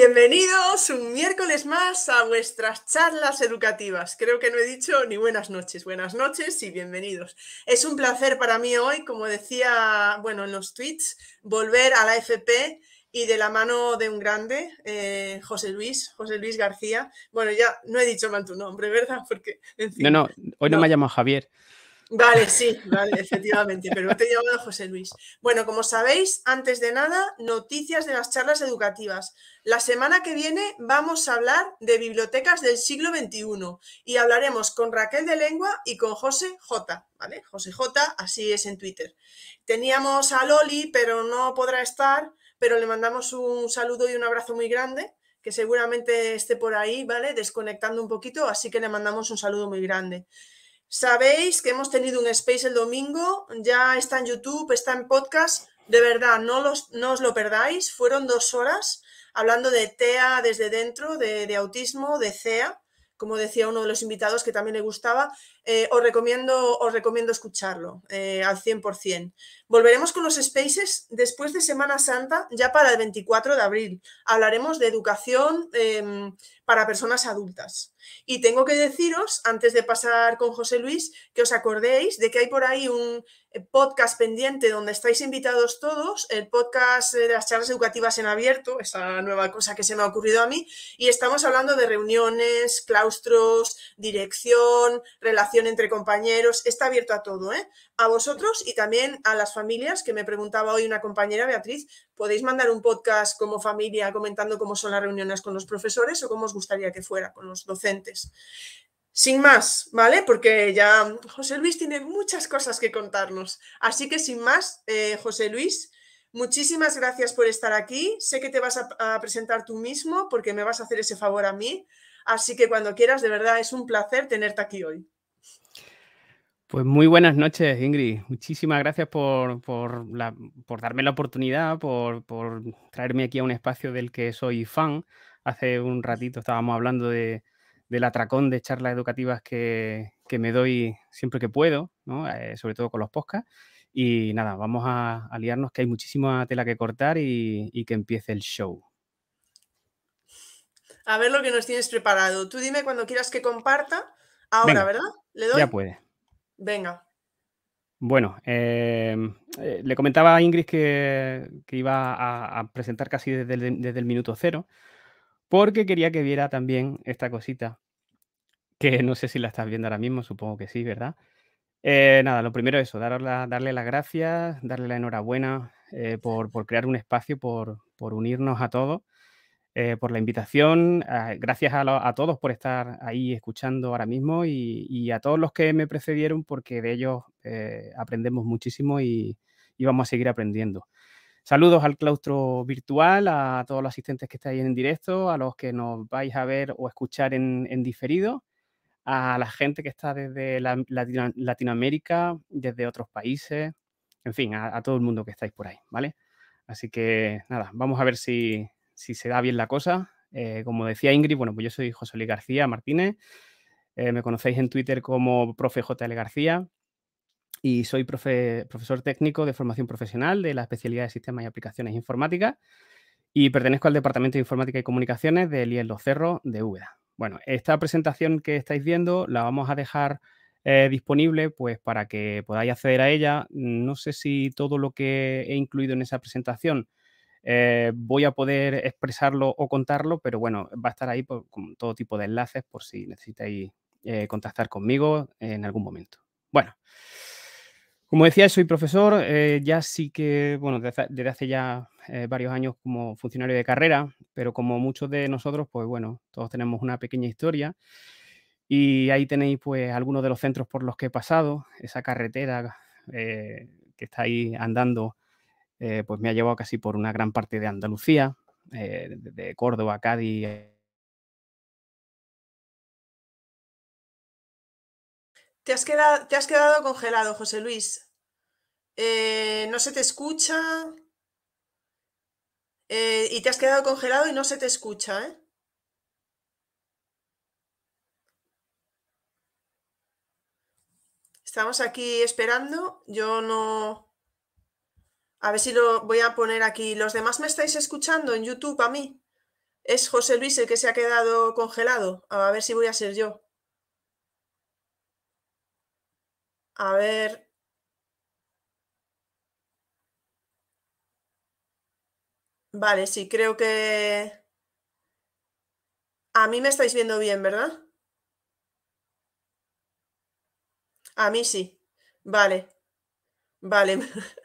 Bienvenidos un miércoles más a vuestras charlas educativas. Creo que no he dicho ni buenas noches, buenas noches y bienvenidos. Es un placer para mí hoy, como decía, bueno, en los tweets, volver a la FP y de la mano de un grande, eh, José Luis, José Luis García. Bueno, ya no he dicho mal tu nombre, ¿verdad? Porque, no, no, hoy no, me llamo Javier. Vale, sí, vale, efectivamente, pero te he llamado José Luis. Bueno, como sabéis, antes de nada, noticias de las charlas educativas. La semana que viene vamos a hablar de bibliotecas del siglo XXI y hablaremos con Raquel de Lengua y con José J, ¿vale? José J, así es en Twitter. Teníamos a Loli, pero no podrá estar, pero le mandamos un saludo y un abrazo muy grande que seguramente esté por ahí, ¿vale? Desconectando un poquito, así que le mandamos un saludo muy grande. Sabéis que hemos tenido un space el domingo, ya está en YouTube, está en podcast. De verdad, no, los, no os lo perdáis. Fueron dos horas hablando de TEA desde dentro, de, de autismo, de CEA, como decía uno de los invitados que también le gustaba. Eh, os, recomiendo, os recomiendo escucharlo eh, al 100%. Volveremos con los spaces después de Semana Santa, ya para el 24 de abril. Hablaremos de educación em, para personas adultas. Y tengo que deciros, antes de pasar con José Luis, que os acordéis de que hay por ahí un podcast pendiente donde estáis invitados todos, el podcast de las charlas educativas en abierto, esa nueva cosa que se me ha ocurrido a mí, y estamos hablando de reuniones, claustros, dirección, relación entre compañeros, está abierto a todo, ¿eh? A vosotros y también a las familias, que me preguntaba hoy una compañera, Beatriz, ¿podéis mandar un podcast como familia comentando cómo son las reuniones con los profesores o cómo os gustaría que fuera con los docentes? Sin más, ¿vale? Porque ya José Luis tiene muchas cosas que contarnos. Así que sin más, eh, José Luis, muchísimas gracias por estar aquí. Sé que te vas a presentar tú mismo porque me vas a hacer ese favor a mí. Así que cuando quieras, de verdad es un placer tenerte aquí hoy. Pues muy buenas noches, Ingrid. Muchísimas gracias por, darme la oportunidad, por, traerme aquí a un espacio del que soy fan. Hace un ratito estábamos hablando de, del atracón de charlas educativas que, me doy siempre que puedo, eh, sobre todo con los podcasts. Y nada, vamos a, aliarnos que hay muchísima tela que cortar y, que empiece el show. A ver lo que nos tienes preparado. Tú dime cuando quieras que comparta. Ahora, ¿verdad? ¿Le doy? Ya puede. Venga. Bueno, em, eh, le comentaba a Ingrid que, iba a, presentar casi desde el, minuto cero, porque quería que viera también esta cosita, que no sé si la estás viendo ahora mismo, supongo que sí, ¿verdad? Eh, nada, lo primero es eso, darle las gracias, darle la enhorabuena eh, por, crear un espacio, por, unirnos a todos eh, por la invitación. Ah, gracias a, todos por estar ahí escuchando ahora mismo y, a todos los que me precedieron porque de ellos eh, aprendemos muchísimo y, vamos a seguir aprendiendo. Saludos al claustro virtual, a todos los asistentes que estáis en directo, a los que nos vais a ver o escuchar en, diferido, a la gente que está desde Latinoamérica, desde otros países, en fin, a, a todo el mundo que estáis por ahí, ¿vale? Así que nada, vamos a ver si, si se da bien la cosa. Eh, como decía Ingrid, bueno, pues yo soy José Luis García Martínez. Eh, me conocéis en Twitter como profe JL García y soy profesor técnico de formación profesional de la especialidad de sistemas y aplicaciones informáticas y pertenezco al Departamento de Informática y Comunicaciones del IEL Los Cerros de Úbeda. Bueno, esta presentación que estáis viendo la vamos a dejar eh, disponible pues para que podáis acceder a ella. No sé si todo lo que he incluido en esa presentación eh, voy a poder expresarlo o contarlo, pero bueno, va a estar ahí con todo tipo de enlaces por si necesitáis eh, contactar conmigo en algún momento. Bueno, como decía, soy profesor, eh, ya sí que, bueno, desde, hace ya varios años como funcionario de carrera, pero como muchos de nosotros, pues bueno, todos tenemos una pequeña historia. Y ahí tenéis pues algunos de los centros por los que he pasado, esa carretera que está ahí andando eh, pues me ha llevado casi por una gran parte de Andalucía, eh, de Córdoba, Cádiz, Te has quedado, te has quedado congelado, José Luis. Eh, no se te escucha. Eh, y te has quedado congelado y no se te escucha, ¿eh? Estamos aquí esperando. Yo no. A ver si lo voy a poner aquí. ¿Los demás me estáis escuchando en YouTube a mí? ¿Es José Luis el que se ha quedado congelado? A ver si voy a ser yo. A ver. Vale, sí, creo que... A mí me estáis viendo bien, ¿verdad? A mí sí. Vale. Vale.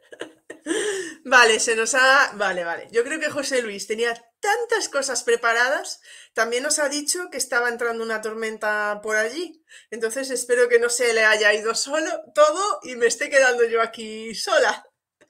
vale, se nos ha... Vale, vale. Yo creo que José Luis tenía tantas cosas preparadas. También nos ha dicho que estaba entrando una tormenta por allí. Entonces espero que no se le haya ido solo todo y me esté quedando yo aquí sola.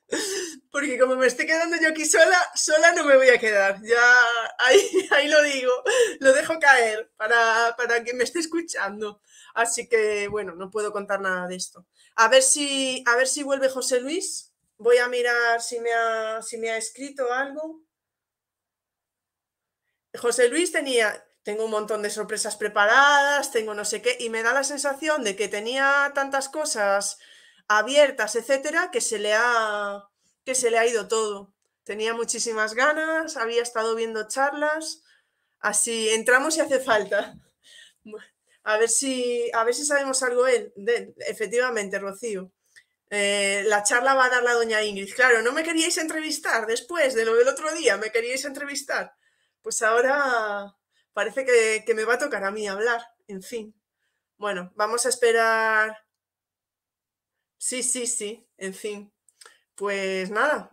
Porque como me estoy quedando yo aquí sola, sola no me voy a quedar. Ya ahí, ahí lo digo, lo dejo caer para, para que me esté escuchando. Así que bueno, no puedo contar nada de esto. A ver si, a ver si vuelve José Luis. Voy a mirar si me ha, si me ha escrito algo. José Luis tenía, tengo un montón de sorpresas preparadas, tengo no sé qué, y me da la sensación de que tenía tantas cosas abiertas, etcétera, que se le ha, que se le ha ido todo. Tenía muchísimas ganas, había estado viendo charlas, así entramos y hace falta. A ver si, a ver si sabemos algo él. Efectivamente, Rocío. Eh, la charla va a dar la doña Ingrid. Claro, no me queríais entrevistar después de lo del otro día, me queríais entrevistar. Pues ahora parece que, que me va a tocar a mí hablar. En fin. Bueno, vamos a esperar Sí, sí, sí, en fin. Pues nada,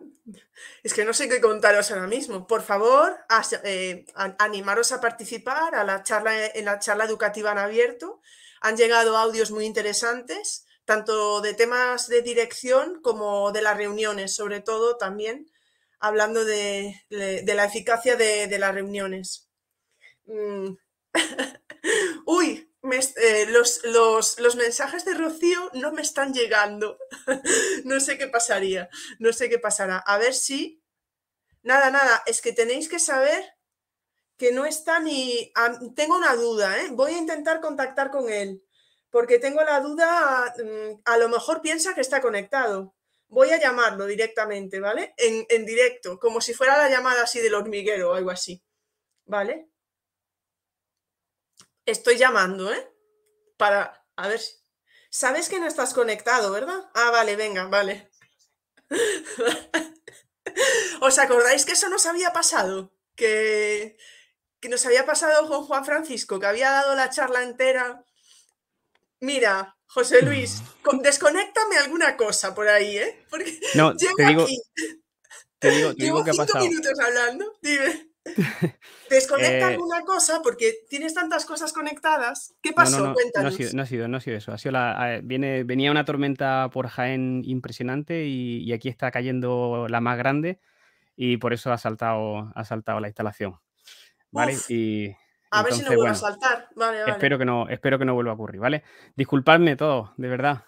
es que no sé qué contaros ahora mismo. Por favor, eh, animaros a participar a la charla, en la charla educativa en abierto. Han llegado audios muy interesantes, tanto de temas de dirección como de las reuniones, sobre todo también hablando de, la eficacia de, las reuniones. Mm. Uy, eh, los, los, mensajes de Rocío no me están llegando. no sé qué pasaría, no sé qué pasará. A ver si... Nada, nada, es que tenéis que saber que no está ni... Tengo una duda, ¿eh? Voy a intentar contactar con él, porque tengo la duda, mm, a lo mejor piensa que está conectado. Voy a llamarlo directamente, ¿vale? En, en directo, como si fuera la llamada así del hormiguero o algo así. ¿Vale? Estoy llamando, ¿eh? Para, a ver, sabes que no estás conectado, ¿verdad? Ah, vale, venga, vale. ¿Os acordáis que eso nos había pasado? Que, que nos había pasado con Juan Francisco, que había dado la charla entera. Mira, José Luis, desconéctame alguna cosa por ahí, ¿eh? Porque no, te digo, Te digo, te digo que ha pasado. minutos hablando, dime. Desconecta eh, alguna cosa porque tienes tantas cosas conectadas. ¿Qué pasó? No, no, ha sido, no, ha sido, no ha sido eso. Ha sido la, viene, venía una tormenta por Jaén impresionante y, aquí está cayendo la más grande y por eso ha saltado, ha saltado la instalación. ¿Vale? y a ver si no vuelve a saltar. Vale, vale. Espero que, no, espero que no vuelva a ocurrir, ¿vale? Disculpadme todo, de verdad.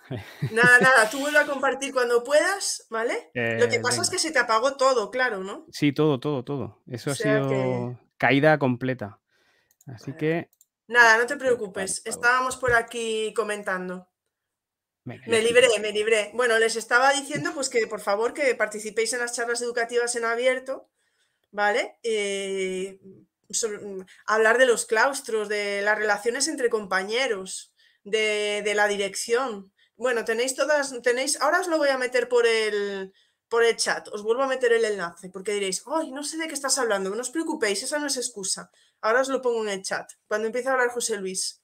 Nada, nada, tú vuelve a compartir cuando puedas, ¿vale? Lo que pasa es que se te apagó todo, claro, ¿no? Sí, todo, todo, todo. Eso ha sido caída completa. Así que. Nada, no te preocupes. Estábamos por aquí comentando. me libré, me libré. Bueno, les estaba diciendo pues que por favor que participéis en las charlas educativas en abierto, ¿vale? Eh, Mm, hablar de los claustros, de las relaciones entre compañeros, de, la dirección. Bueno, tenéis todas, tenéis, ahora os lo voy a meter por el, por el chat, os vuelvo a meter el enlace, porque diréis, ay, no sé de qué estás hablando, no os preocupéis, esa no es excusa. Ahora os lo pongo en el chat, cuando empiece a hablar José Luis.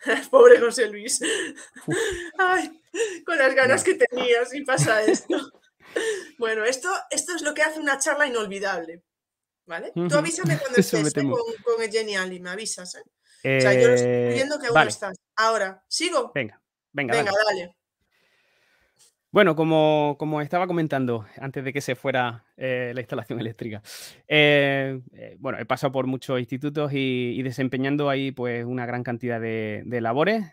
Pobre José Luis. Ay, con las ganas que tenía, si pasa esto. Bueno, esto, esto es lo que hace una charla inolvidable. ¿Vale? Tú avísame cuando estés con, con, el Genial y me avisas, ¿eh? O sea, yo lo estoy viendo que aún estás. Ahora, ¿sigo? Venga, venga. Venga, dale. Bueno, como, como, estaba comentando antes de que se fuera eh, la instalación eléctrica, eh, eh, bueno, he pasado por muchos institutos y, desempeñando ahí pues una gran cantidad de, labores,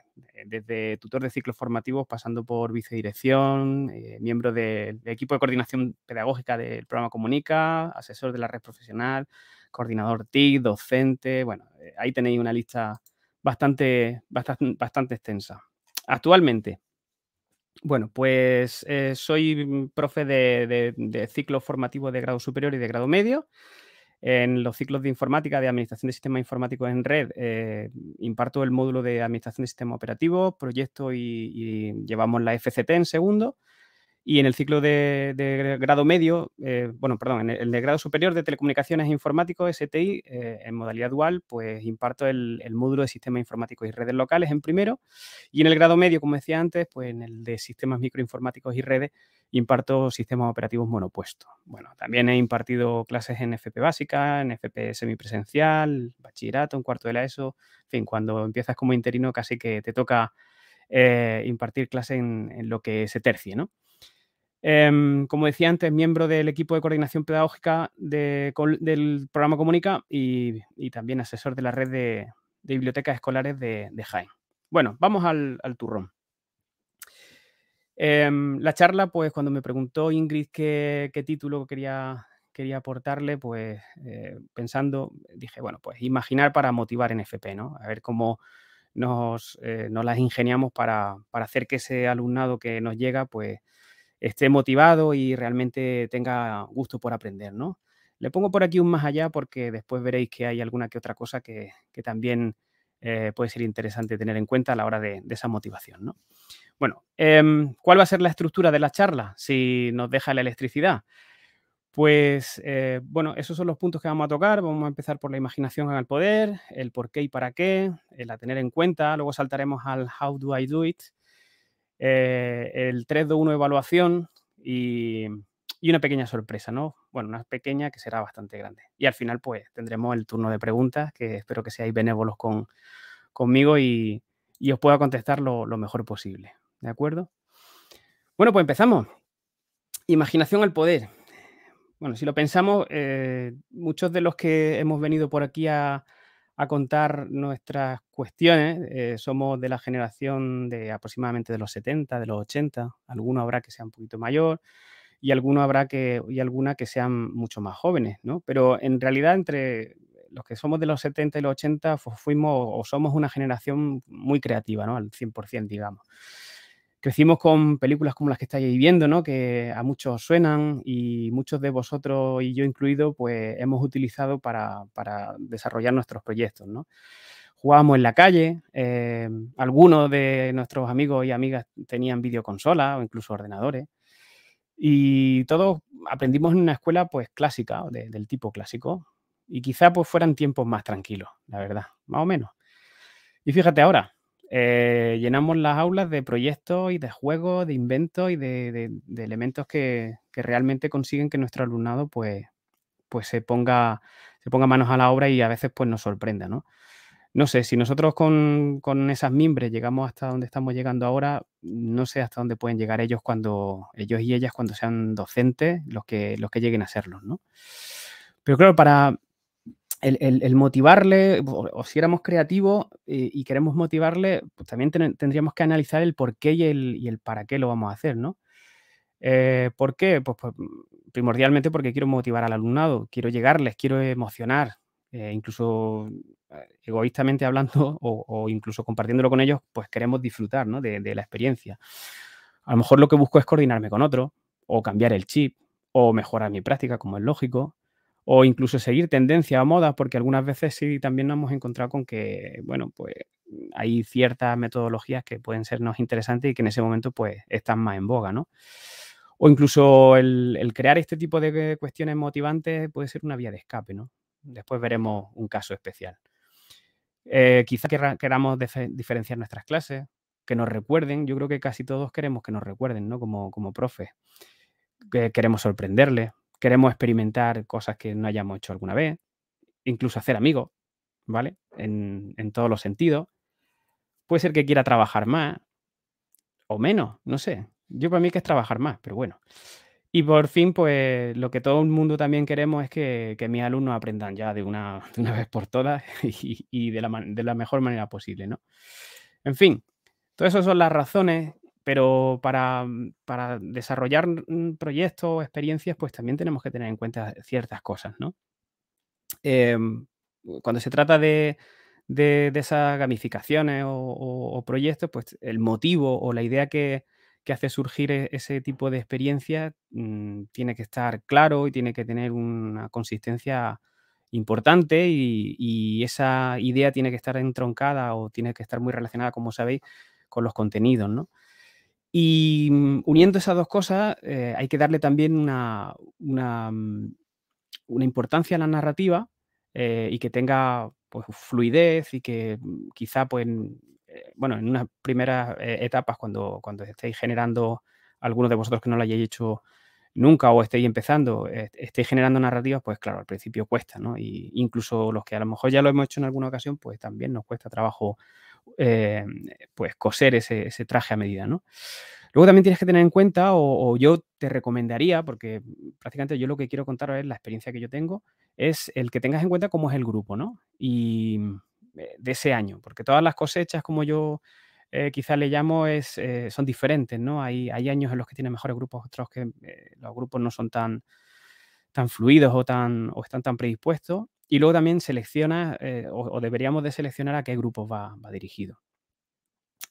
desde tutor de ciclos formativos, pasando por vicedirección, miembro del equipo de coordinación pedagógica del programa Comunica, asesor de la red profesional, coordinador TIC, docente, bueno, ahí tenéis una lista bastante, bastante extensa. Actualmente, bueno, pues eh, soy profe de, de, ciclos formativos de grado superior y de grado medio. En los ciclos de informática, de administración de sistemas informáticos en red, eh, imparto el módulo de administración de sistemas operativos, proyecto y, llevamos la FCT en segundo. Y en el ciclo de, grado medio, eh, bueno, perdón, en el, de grado superior de telecomunicaciones e informáticos, STI, eh, en modalidad dual, pues imparto el, módulo de sistemas informáticos y redes locales en primero. Y en el grado medio, como decía antes, pues en el de sistemas microinformáticos y redes, imparto sistemas operativos monopuestos. Bueno, también he impartido clases en FP básica, en FP semipresencial, bachillerato, en cuarto de la ESO. En fin, cuando empiezas como interino, casi que te toca eh, impartir clases en, en lo que se tercie, ¿no? Em, como decía antes, miembro del equipo de coordinación pedagógica del programa Comunica y, también asesor de la red de, bibliotecas escolares de, Jaén. Bueno, vamos al, turrón. Em, la charla, pues cuando me preguntó Ingrid qué, título quería, quería aportarle, pues eh, pensando, dije, bueno, pues imaginar para motivar en FP, ¿no? A ver cómo nos, eh, nos las ingeniamos para, para, hacer que ese alumnado que nos llega, pues esté motivado y realmente tenga gusto por aprender, ¿no? Le pongo por aquí un más allá porque después veréis que hay alguna que otra cosa que, también eh, puede ser interesante tener en cuenta a la hora de, esa motivación, ¿no? Bueno, em, ¿cuál va a ser la estructura de la charla si nos deja la electricidad? Pues eh, bueno, esos son los puntos que vamos a tocar. Vamos a empezar por la imaginación al poder, el por qué y para qué, el a tener en cuenta. Luego saltaremos al how do I do it, eh, el 3 de 1 evaluación y, una pequeña sorpresa, ¿no? Bueno, una pequeña que será bastante grande. Y al final, pues, tendremos el turno de preguntas, que espero que seáis benévolos con, conmigo y, os pueda contestar lo, mejor posible. ¿De acuerdo? Bueno, pues empezamos. Imaginación al poder. Bueno, si lo pensamos, eh, muchos de los que hemos venido por aquí a, a contar nuestras cuestiones. Eh, somos de la generación de aproximadamente de los 70, de los 80. Alguno habrá que sea un poquito mayor y alguno habrá que y alguna que sean mucho más jóvenes, ¿no? Pero en realidad entre los que somos de los 70 y los 80 fuimos o somos una generación muy creativa, ¿no? Al 100%, digamos crecimos con películas como las que estáis viendo, ¿no? Que a muchos suenan y muchos de vosotros y yo incluido, pues hemos utilizado para, desarrollar nuestros proyectos, ¿no? Jugábamos en la calle, eh, algunos de nuestros amigos y amigas tenían videoconsolas o incluso ordenadores. Y todos aprendimos en una escuela pues clásica, del tipo clásico. Y quizá pues fueran tiempos más tranquilos, la verdad, más o menos. Y fíjate ahora, eh, llenamos las aulas de proyectos y de juegos, de inventos y de, elementos que, realmente consiguen que nuestro alumnado pues, pues se, ponga, se ponga manos a la obra y a veces pues nos sorprenda, ¿no? No sé, si nosotros con, esas mimbres llegamos hasta donde estamos llegando ahora, no sé hasta dónde pueden llegar ellos cuando, ellos y ellas cuando sean docentes, los que, los que lleguen a serlos, ¿no? Pero claro, para, el, motivarle, o, si éramos creativos eh, y queremos motivarle, pues también tendríamos que analizar el por qué y el, para qué lo vamos a hacer, ¿no? Eh, ¿Por qué? Pues, pues, primordialmente porque quiero motivar al alumnado, quiero llegarles, quiero emocionar, eh, incluso egoístamente hablando o, incluso compartiéndolo con ellos, pues queremos disfrutar ¿no? de, de la experiencia. A lo mejor lo que busco es coordinarme con otro, o cambiar el chip, o mejorar mi práctica, como es lógico, o incluso seguir tendencia o moda, porque algunas veces sí también nos hemos encontrado con que, bueno, pues hay ciertas metodologías que pueden sernos interesantes y que en ese momento pues están más en boga, ¿no? O incluso el, crear este tipo de cuestiones motivantes puede ser una vía de escape, ¿no? Después veremos un caso especial. Eh, quizá queramos diferenciar nuestras clases, que nos recuerden, yo creo que casi todos queremos que nos recuerden, ¿no? Como, como profes. Que queremos sorprenderles, queremos experimentar cosas que no hayamos hecho alguna vez, incluso hacer amigos, ¿vale? En, todos los sentidos. Puede ser que quiera trabajar más o menos, no sé. Yo para mí que es trabajar más, pero bueno. Y por fin, pues lo que todo el mundo también queremos es que, mis alumnos aprendan ya de una, de una vez por todas y, y de, la, de, la, mejor manera posible, ¿no? En fin, todas esas son las razones, pero para, para desarrollar proyectos o experiencias, pues también tenemos que tener en cuenta ciertas cosas, ¿no? Eh, cuando se trata de, de, esas gamificaciones o, proyectos, pues el motivo o la idea que, que hace surgir e, ese tipo de experiencia mmm, tiene que estar claro y tiene que tener una consistencia importante y, esa idea tiene que estar entroncada o tiene que estar muy relacionada, como sabéis, con los contenidos, ¿no? Y mm, uniendo esas dos cosas, eh, hay que darle también una, una, mm, importancia a la narrativa eh, y que tenga pues, fluidez y que mm, quizá pues, eh, bueno, en unas primeras etapas, cuando, cuando estéis generando, algunos de vosotros que no lo hayáis hecho nunca o estéis empezando, estéis generando narrativas, pues claro, al principio cuesta, ¿no? Y incluso los que a lo mejor ya lo hemos hecho en alguna ocasión, pues también nos cuesta trabajo, eh, pues coser ese, ese, traje a medida, ¿no? Luego también tienes que tener en cuenta, o, yo te recomendaría, porque prácticamente yo lo que quiero contaros es la experiencia que yo tengo, es el que tengas en cuenta cómo es el grupo, ¿no? Y eh, de ese año, porque todas las cosechas, como yo eh, quizás le llamo, es, eh, son diferentes, ¿no? Hay, hay, años en los que tienen mejores grupos, otros que los grupos no son tan, tan fluidos o, tan, o están tan predispuestos. Y luego también selecciona, eh, o, deberíamos de seleccionar a qué grupos va, va dirigido.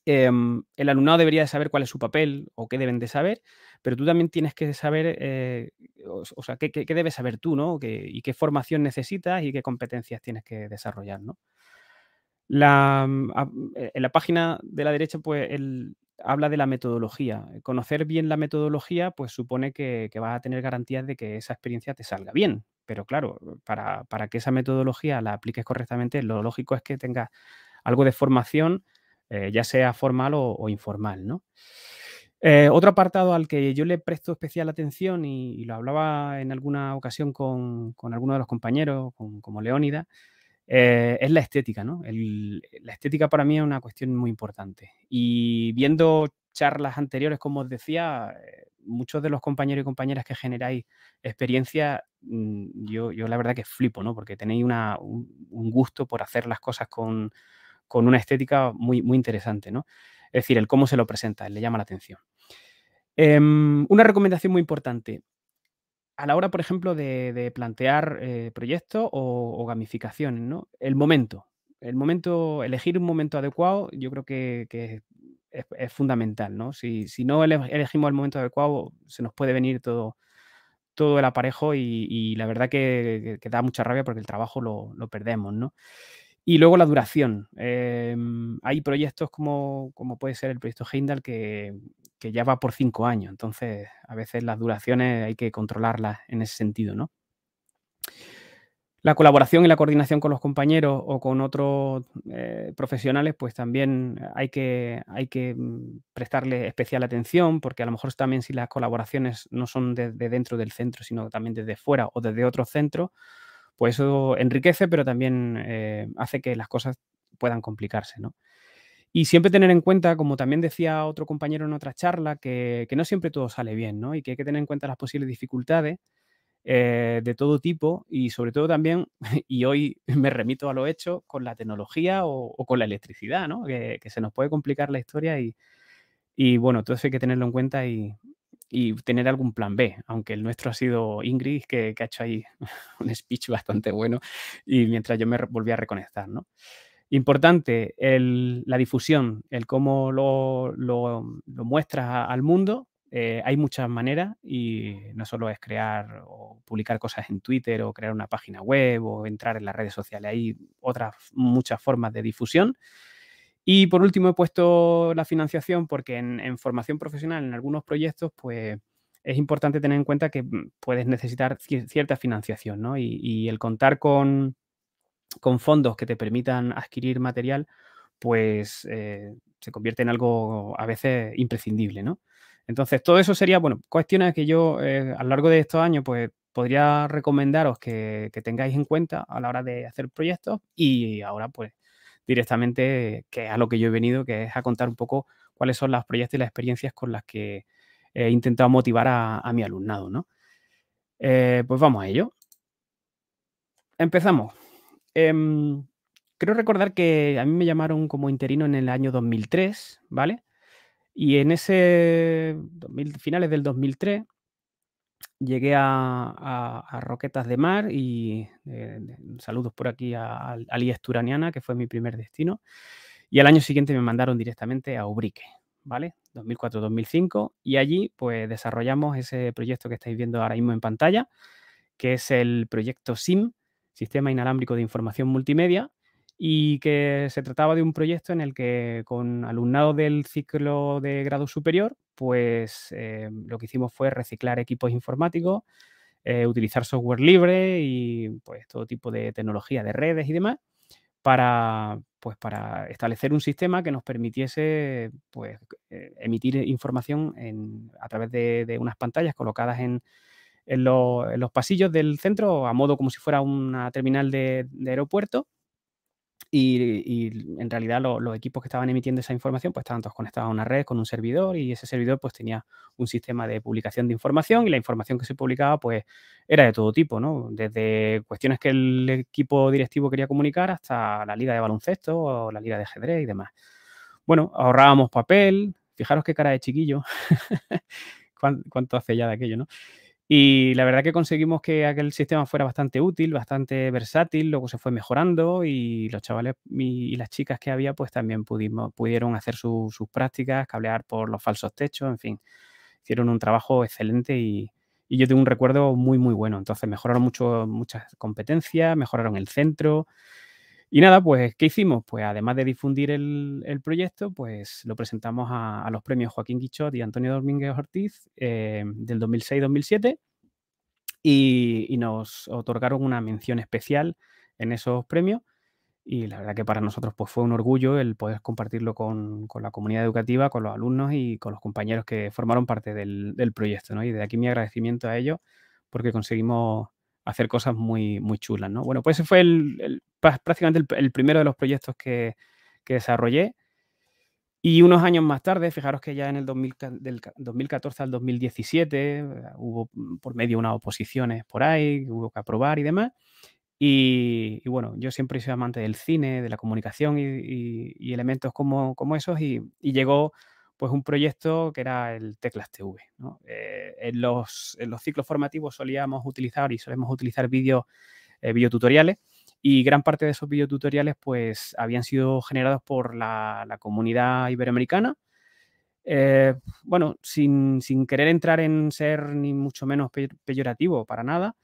Eh, el alumnado debería de saber cuál es su papel o qué deben de saber, pero tú también tienes que saber, eh, o, sea, qué, qué, debes saber tú, ¿no? ¿Qué, y qué formación necesitas y qué competencias tienes que desarrollar, ¿no? La, mm, eh, en la página de la derecha, pues él habla de la metodología. Conocer bien la metodología, pues supone que, vas a tener garantías de que esa experiencia te salga bien. Pero claro, para, para, que esa metodología la apliques correctamente, lo lógico es que tengas algo de formación, eh, ya sea formal o, informal, ¿no? Eh, otro apartado al que yo le presto especial atención y, lo hablaba en alguna ocasión con, con alguno de los compañeros, como Leónida, eh, es la estética, ¿no? La estética para mí es una cuestión muy importante. Y viendo charlas anteriores, como os decía, eh, muchos de los compañeros y compañeras que generáis experiencia, mm, yo, yo la verdad que flipo, ¿no? Porque tenéis una, un, gusto por hacer las cosas con, con, una estética muy, muy interesante, ¿no? Es decir, el cómo se lo presenta, le llama la atención. Eh, una recomendación muy importante a la hora, por ejemplo, de, plantear eh, proyectos o, gamificaciones, ¿no? El momento. El momento, elegir un momento adecuado, yo creo que, es, fundamental, ¿no? Si, no elegimos el momento adecuado, se nos puede venir todo, todo el aparejo y, y la verdad que, que, da mucha rabia porque el trabajo lo, lo perdemos, ¿no? Y luego la duración. Eh, hay proyectos como, como, puede ser el proyecto Heimdall que, que ya va por cinco años. Entonces, a veces las duraciones hay que controlarlas en ese sentido, ¿no? La colaboración y la coordinación con los compañeros o con otros eh, profesionales, pues también hay que, hay que mm, prestarle especial atención, porque a lo mejor también si las colaboraciones no son desde de dentro del centro, sino también desde fuera o desde otros centros, pues eso enriquece, pero también eh, hace que las cosas puedan complicarse, ¿no? Y siempre tener en cuenta, como también decía otro compañero en otra charla, que, no siempre todo sale bien, ¿no? Y que hay que tener en cuenta las posibles dificultades eh, de todo tipo y sobre todo también, y hoy me remito a lo hecho, con la tecnología o, con la electricidad, ¿no? Que, que, se nos puede complicar la historia y, y, bueno, todo eso hay que tenerlo en cuenta y, y tener algún plan B, aunque el nuestro ha sido Ingrid, que, que ha hecho ahí un speech bastante bueno y mientras yo me volví a reconectar, ¿no? Importante el, la difusión, el cómo lo, lo, lo muestras al mundo. Eh, hay muchas maneras y no solo es crear o publicar cosas en Twitter o crear una página web o entrar en las redes sociales. Hay otras muchas formas de difusión. Y por último he puesto la financiación porque en, formación profesional, en algunos proyectos, pues es importante tener en cuenta que mm, puedes necesitar cierta financiación, ¿no? Y, y el contar con, con fondos que te permitan adquirir material, pues eh, se convierte en algo a veces imprescindible, ¿no? Entonces, todo eso sería, bueno, cuestiones que yo eh, a lo largo de estos años, pues podría recomendaros que, que, tengáis en cuenta a la hora de hacer proyectos y ahora, pues, directamente, que es a lo que yo he venido, que es a contar un poco cuáles son los proyectos y las experiencias con las que he intentado motivar a, mi alumnado, ¿no? Eh, pues vamos a ello. Empezamos. Em, creo recordar que a mí me llamaron como interino en el año 2003, ¿vale? Y en ese finales del 2003 llegué a, Roquetas de Mar y eh, saludos por aquí a, a Turaniana, que fue mi primer destino. Y al año siguiente me mandaron directamente a Ubrique, ¿vale? 2004-2005. Y allí pues desarrollamos ese proyecto que estáis viendo ahora mismo en pantalla, que es el proyecto SIM, Sistema Inalámbrico de Información Multimedia, y que se trataba de un proyecto en el que con alumnado del ciclo de grado superior, pues eh, lo que hicimos fue reciclar equipos informáticos, eh, utilizar software libre y pues todo tipo de tecnología de redes y demás para, pues, para establecer un sistema que nos permitiese pues, eh, emitir información a través de, unas pantallas colocadas en, los pasillos del centro a modo como si fuera una terminal de aeropuerto y, en realidad los equipos que estaban emitiendo esa información pues estaban todos conectados a una red con un servidor y ese servidor pues tenía un sistema de publicación de información y la información que se publicaba pues era de todo tipo, ¿no? Desde cuestiones que el equipo directivo quería comunicar hasta la liga de baloncesto o la liga de ajedrez y demás. Bueno, ahorrábamos papel, fijaros qué cara de chiquillo, cuánto hace ya de aquello, ¿no? Y la verdad que conseguimos que aquel sistema fuera bastante útil, bastante versátil, luego se fue mejorando y los chavales y, las chicas que había pues también pudimos, pudieron hacer sus prácticas, cablear por los falsos techos, en fin, hicieron un trabajo excelente y, yo tengo un recuerdo muy, muy bueno. Entonces mejoraron mucho, muchas competencias, mejoraron el centro. Y nada, pues, ¿qué hicimos? Pues además de difundir el, proyecto, pues lo presentamos a, los premios Joaquín Guichot y Antonio Domínguez Ortiz eh, del 2006-2007 y, nos otorgaron una mención especial en esos premios. Y la verdad que para nosotros pues, fue un orgullo el poder compartirlo con, la comunidad educativa, con los alumnos y con los compañeros que formaron parte del, proyecto. Y de aquí mi agradecimiento a ellos porque conseguimos hacer cosas muy, muy chulas, ¿no? Bueno, pues ese fue el, prácticamente el, primero de los proyectos que, desarrollé. Y unos años más tarde, fijaros que ya en el del 2014 al 2017 eh, hubo mm, por medio unas oposiciones por ahí, hubo que aprobar y demás. Y, bueno, yo siempre sido amante del cine, de la comunicación y, elementos como, como esos y, llegó pues un proyecto que era el Teclas TV. Eh, en, los, los, ciclos formativos solíamos utilizar y solemos utilizar vídeos, eh, videotutoriales y gran parte de esos videotutoriales pues habían sido generados por la, comunidad iberoamericana. Eh, bueno, sin, querer entrar en ser ni mucho menos peyorativo para nada,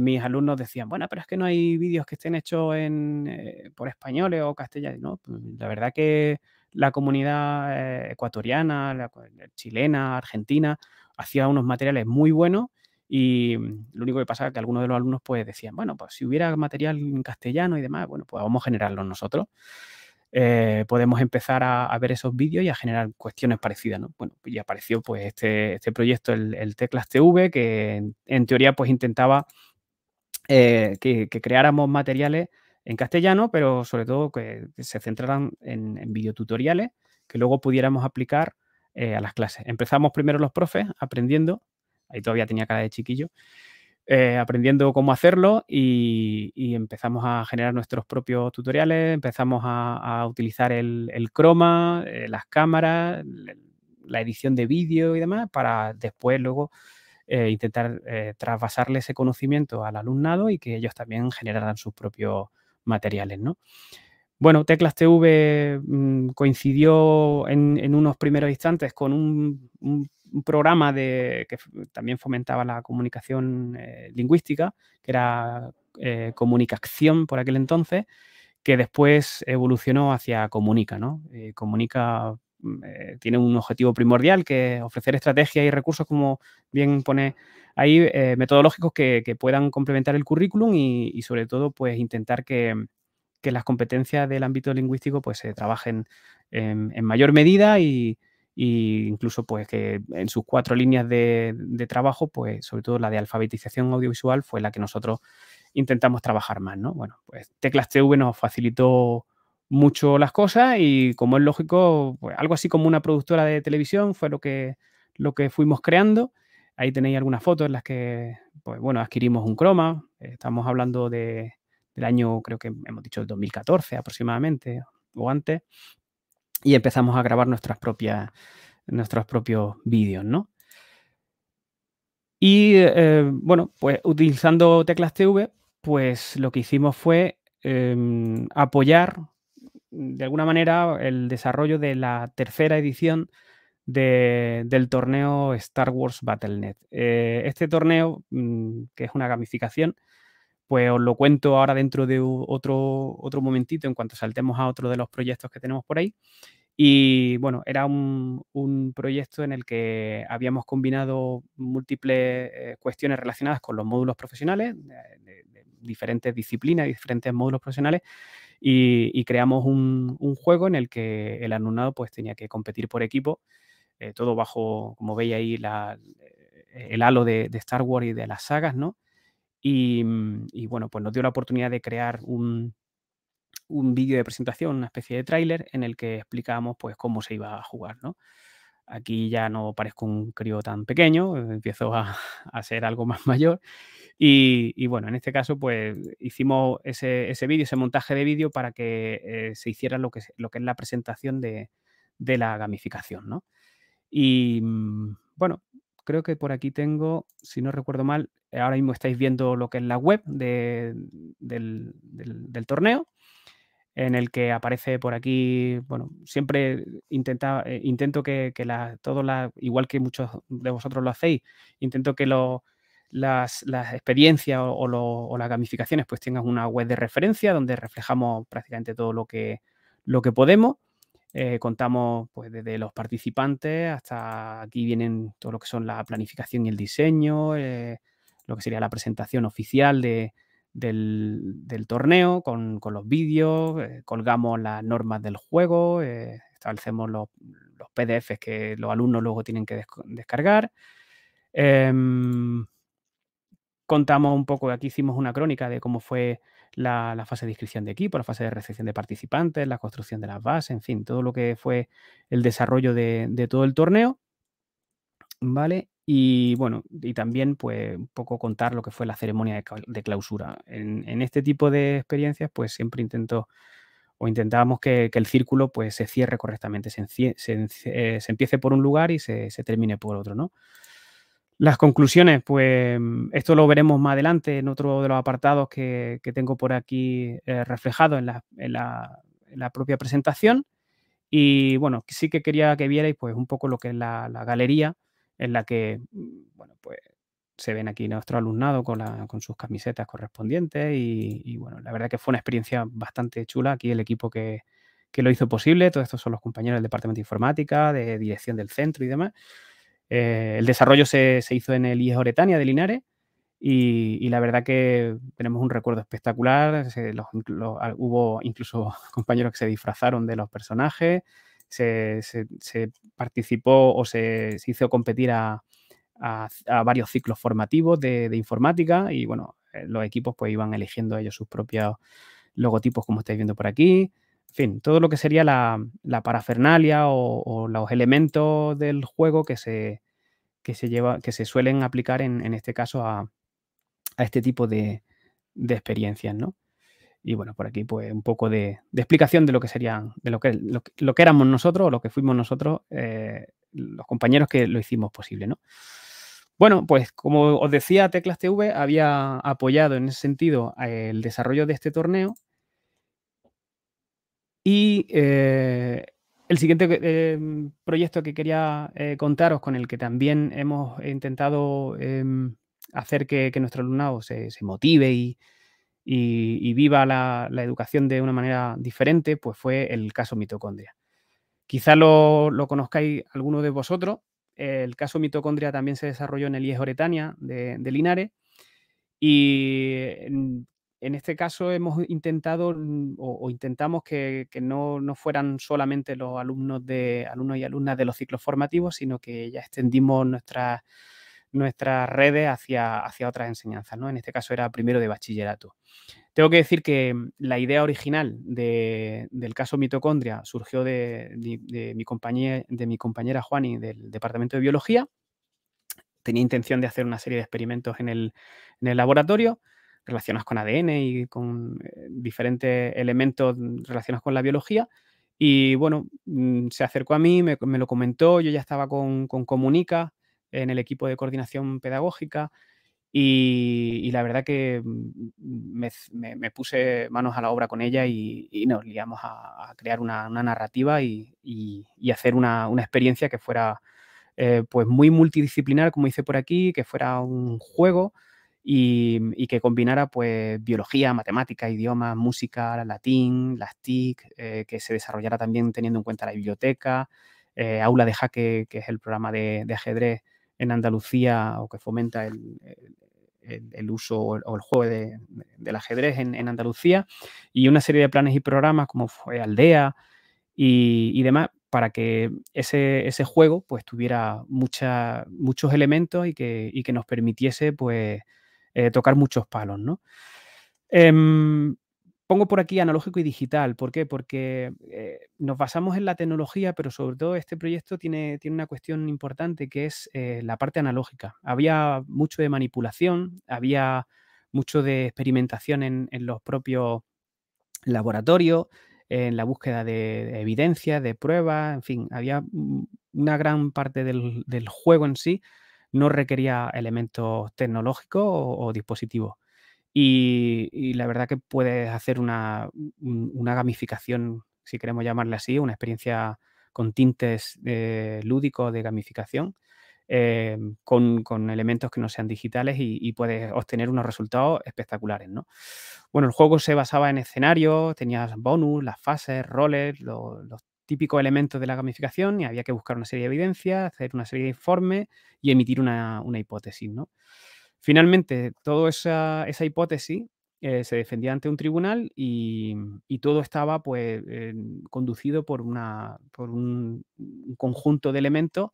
mis alumnos decían, bueno, pero es que no hay vídeos que estén hechos en, por españoles o castellanos. ¿no? Pues, la verdad que la comunidad eh, ecuatoriana, la, chilena, argentina, hacía unos materiales muy buenos y mm, lo único que pasa es que algunos de los alumnos pues decían, bueno, pues si hubiera material en castellano y demás, bueno, pues vamos a generarlo nosotros. Eh, podemos empezar a, ver esos vídeos y a generar cuestiones parecidas, ¿no? Bueno, y apareció pues este, este proyecto, el, Teclas TV, que en, teoría pues intentaba eh, que, que, creáramos materiales en castellano, pero sobre todo que se centraran en, videotutoriales que luego pudiéramos aplicar eh, a las clases. Empezamos primero los profes aprendiendo, ahí todavía tenía cara de chiquillo, eh, aprendiendo cómo hacerlo y, empezamos a generar nuestros propios tutoriales, empezamos a, utilizar el, el croma, eh, las cámaras, la edición de vídeo y demás para después luego intentar trasvasarle ese conocimiento al alumnado y que ellos también generaran sus propios materiales, ¿no? Bueno, Teclas TV mm, coincidió en, unos primeros instantes con un, programa de, que también fomentaba la comunicación eh, lingüística, que era eh, Comunicación por aquel entonces, que después evolucionó hacia Comunica. ¿no? Eh, Comunica mm, tiene un objetivo primordial, que es ofrecer estrategias y recursos, como bien pone hay eh, metodológicos que, puedan complementar el currículum y, sobre todo pues intentar que, las competencias del ámbito lingüístico pues se trabajen en, mayor medida y, incluso pues que en sus cuatro líneas de, trabajo pues sobre todo la de alfabetización audiovisual fue la que nosotros intentamos trabajar más, ¿no? Bueno, pues Teclas TV nos facilitó mucho las cosas y como es lógico, pues algo así como una productora de televisión fue lo que lo que fuimos creando. Ahí tenéis algunas fotos en las que, pues bueno, adquirimos un croma. Estamos hablando de, del año, creo que hemos dicho el 2014 aproximadamente, o antes. Y empezamos a grabar nuestras propias, nuestros propios vídeos, ¿no? Y eh, bueno, pues utilizando teclas TV, pues lo que hicimos fue em, apoyar de alguna manera el desarrollo de la tercera edición del torneo Star Wars Battle.net. Eh, este torneo, mm, que es una gamificación, pues os lo cuento ahora dentro de otro, otro momentito en cuanto saltemos a otro de los proyectos que tenemos por ahí. Y bueno, era un, proyecto en el que habíamos combinado múltiples eh, cuestiones relacionadas con los módulos profesionales, de, diferentes disciplinas, diferentes módulos profesionales, y, creamos un, juego en el que el alumnado pues tenía que competir por equipo, eh, todo bajo, como veis ahí, eh, el halo de, Star Wars y de las sagas, ¿no? Y, y bueno, pues nos dio la oportunidad de crear un, un vídeo de presentación, una especie de tráiler en el que explicábamos pues cómo se iba a jugar, ¿no? Aquí ya no parezco un crío tan pequeño, empiezo a, ser algo más mayor. Y, bueno, en este caso, pues hicimos ese, vídeo, ese montaje de vídeo para que eh, se hiciera lo que, lo que es la presentación de, la gamificación, ¿no? Y mm, bueno, creo que por aquí tengo, si no recuerdo mal, ahora mismo estáis viendo lo que es la web del torneo en el que aparece por aquí, bueno, siempre eh, intento que, la, todo la, igual que muchos de vosotros lo hacéis, intento que las, experiencias o, las gamificaciones pues tengan una web de referencia donde reflejamos prácticamente todo lo que, lo que podemos. Eh, contamos pues desde los participantes hasta aquí vienen todo lo que son la planificación y el diseño, eh, lo que sería la presentación oficial de, del, torneo con, los vídeos, eh, colgamos las normas del juego, eh, establecemos los, PDFs que los alumnos luego tienen que descargar. Em, contamos un poco, aquí hicimos una crónica de cómo fue la, fase de inscripción de equipo, la fase de recepción de participantes, la construcción de las bases, en fin, todo lo que fue el desarrollo de, de todo el torneo. ¿Vale? Y bueno, y también pues un poco contar lo que fue la ceremonia de, clausura. En, este tipo de experiencias pues siempre intento o intentábamos que, el círculo pues se cierre correctamente, se, eh, empiece por un lugar y se, termine por otro, ¿no? Las conclusiones, pues esto lo veremos más adelante en otro de los apartados que, tengo por aquí eh, reflejado en la, propia presentación. Y bueno, sí que quería que vierais pues un poco lo que es la galería en la que, mm, bueno, pues se ven aquí nuestro alumnado con, con sus camisetas correspondientes y, bueno, la verdad que fue una experiencia bastante chula. Aquí el equipo que, lo hizo posible, todos estos son los compañeros del Departamento de Informática, de dirección del centro y demás. Eh, el desarrollo se, hizo en el IES Oretania de Linares y, la verdad que tenemos un recuerdo espectacular. hubo incluso compañeros que se disfrazaron de los personajes se, participó o se, hizo competir a, varios ciclos formativos de, informática y bueno, eh, los equipos pues iban eligiendo ellos sus propios logotipos como estáis viendo por aquí. En fin, todo lo que sería la, parafernalia o, los elementos del juego que se, se, lleva, que se suelen aplicar en, este caso a, este tipo de, de experiencias, ¿no? Y bueno, por aquí pues un poco de, explicación de lo que serían, de lo que, lo, que éramos nosotros o lo que fuimos nosotros, eh, los compañeros que lo hicimos posible, ¿no? Bueno, pues como os decía, Teclas TV había apoyado en ese sentido el desarrollo de este torneo y eh, el siguiente eh, proyecto que quería contaros, con el que también hemos intentado em, hacer que, nuestro alumnado se motive y, y, viva la, educación de una manera diferente, pues fue el caso mitocondria. Quizá lo, conozcáis alguno de vosotros. El caso mitocondria también se desarrolló en el IES Oretania de, Linares y en, este caso hemos intentado mm, o, intentamos que, no, fueran solamente los alumnos, de, alumnos y alumnas de los ciclos formativos, sino que ya extendimos nuestras nuestras redes hacia, hacia otras enseñanzas, ¿no? En este caso era primero de bachillerato. Tengo que decir que mm, la idea original del caso mitocondria surgió de, mi compañía, de mi compañera Juani del Departamento de Biología. Tenía intención de hacer una serie de experimentos en el, laboratorio relacionados con ADN y con eh, diferentes elementos relacionados con la biología. Y bueno, mm, se acercó a mí, me, lo comentó, yo ya estaba con, con Comunica en el equipo de coordinación pedagógica y, la verdad que mm, me, puse manos a la obra con ella y, nos liamos a, crear una, narrativa y, hacer una, experiencia que fuera eh, pues muy multidisciplinar, como dice por aquí, que fuera un juego y, que combinara pues biología, matemática, idiomas, música, latín, las TIC, eh, que se desarrollara también teniendo en cuenta la biblioteca, eh, Aula de Jaque, que es el programa de, ajedrez en Andalucía o que fomenta el, el, uso o el juego del ajedrez en, Andalucía y una serie de planes y programas como fue Aldea y, demás para que ese, ese, juego pues tuviera muchos elementos y que, que, nos permitiese pues eh, tocar muchos palos, ¿no? Em, Pongo por aquí analógico y digital. ¿Por qué? Porque eh, nos basamos en la tecnología, pero sobre todo este proyecto tiene, tiene una cuestión importante que es eh, la parte analógica. Había mucho de manipulación, había mucho de experimentación en, los propios laboratorios, en la búsqueda de, evidencia, de pruebas, en fin, había una gran parte del, juego en sí no requería elementos tecnológicos o dispositivos. Y, la verdad que puedes hacer una, gamificación, si queremos llamarle así, una experiencia con tintes lúdicos de gamificación, eh, con, elementos que no sean digitales y, puedes obtener unos resultados espectaculares. ¿no? Bueno, el juego se basaba en escenarios, tenías bonus, las fases, roles, los típicos elementos de la gamificación y había que buscar una serie de evidencias, hacer una serie de informes y emitir una, una hipótesis. ¿no? Finalmente, toda esa, hipótesis eh, se defendía ante un tribunal y, todo estaba pues, conducido por, una, por un, conjunto de elementos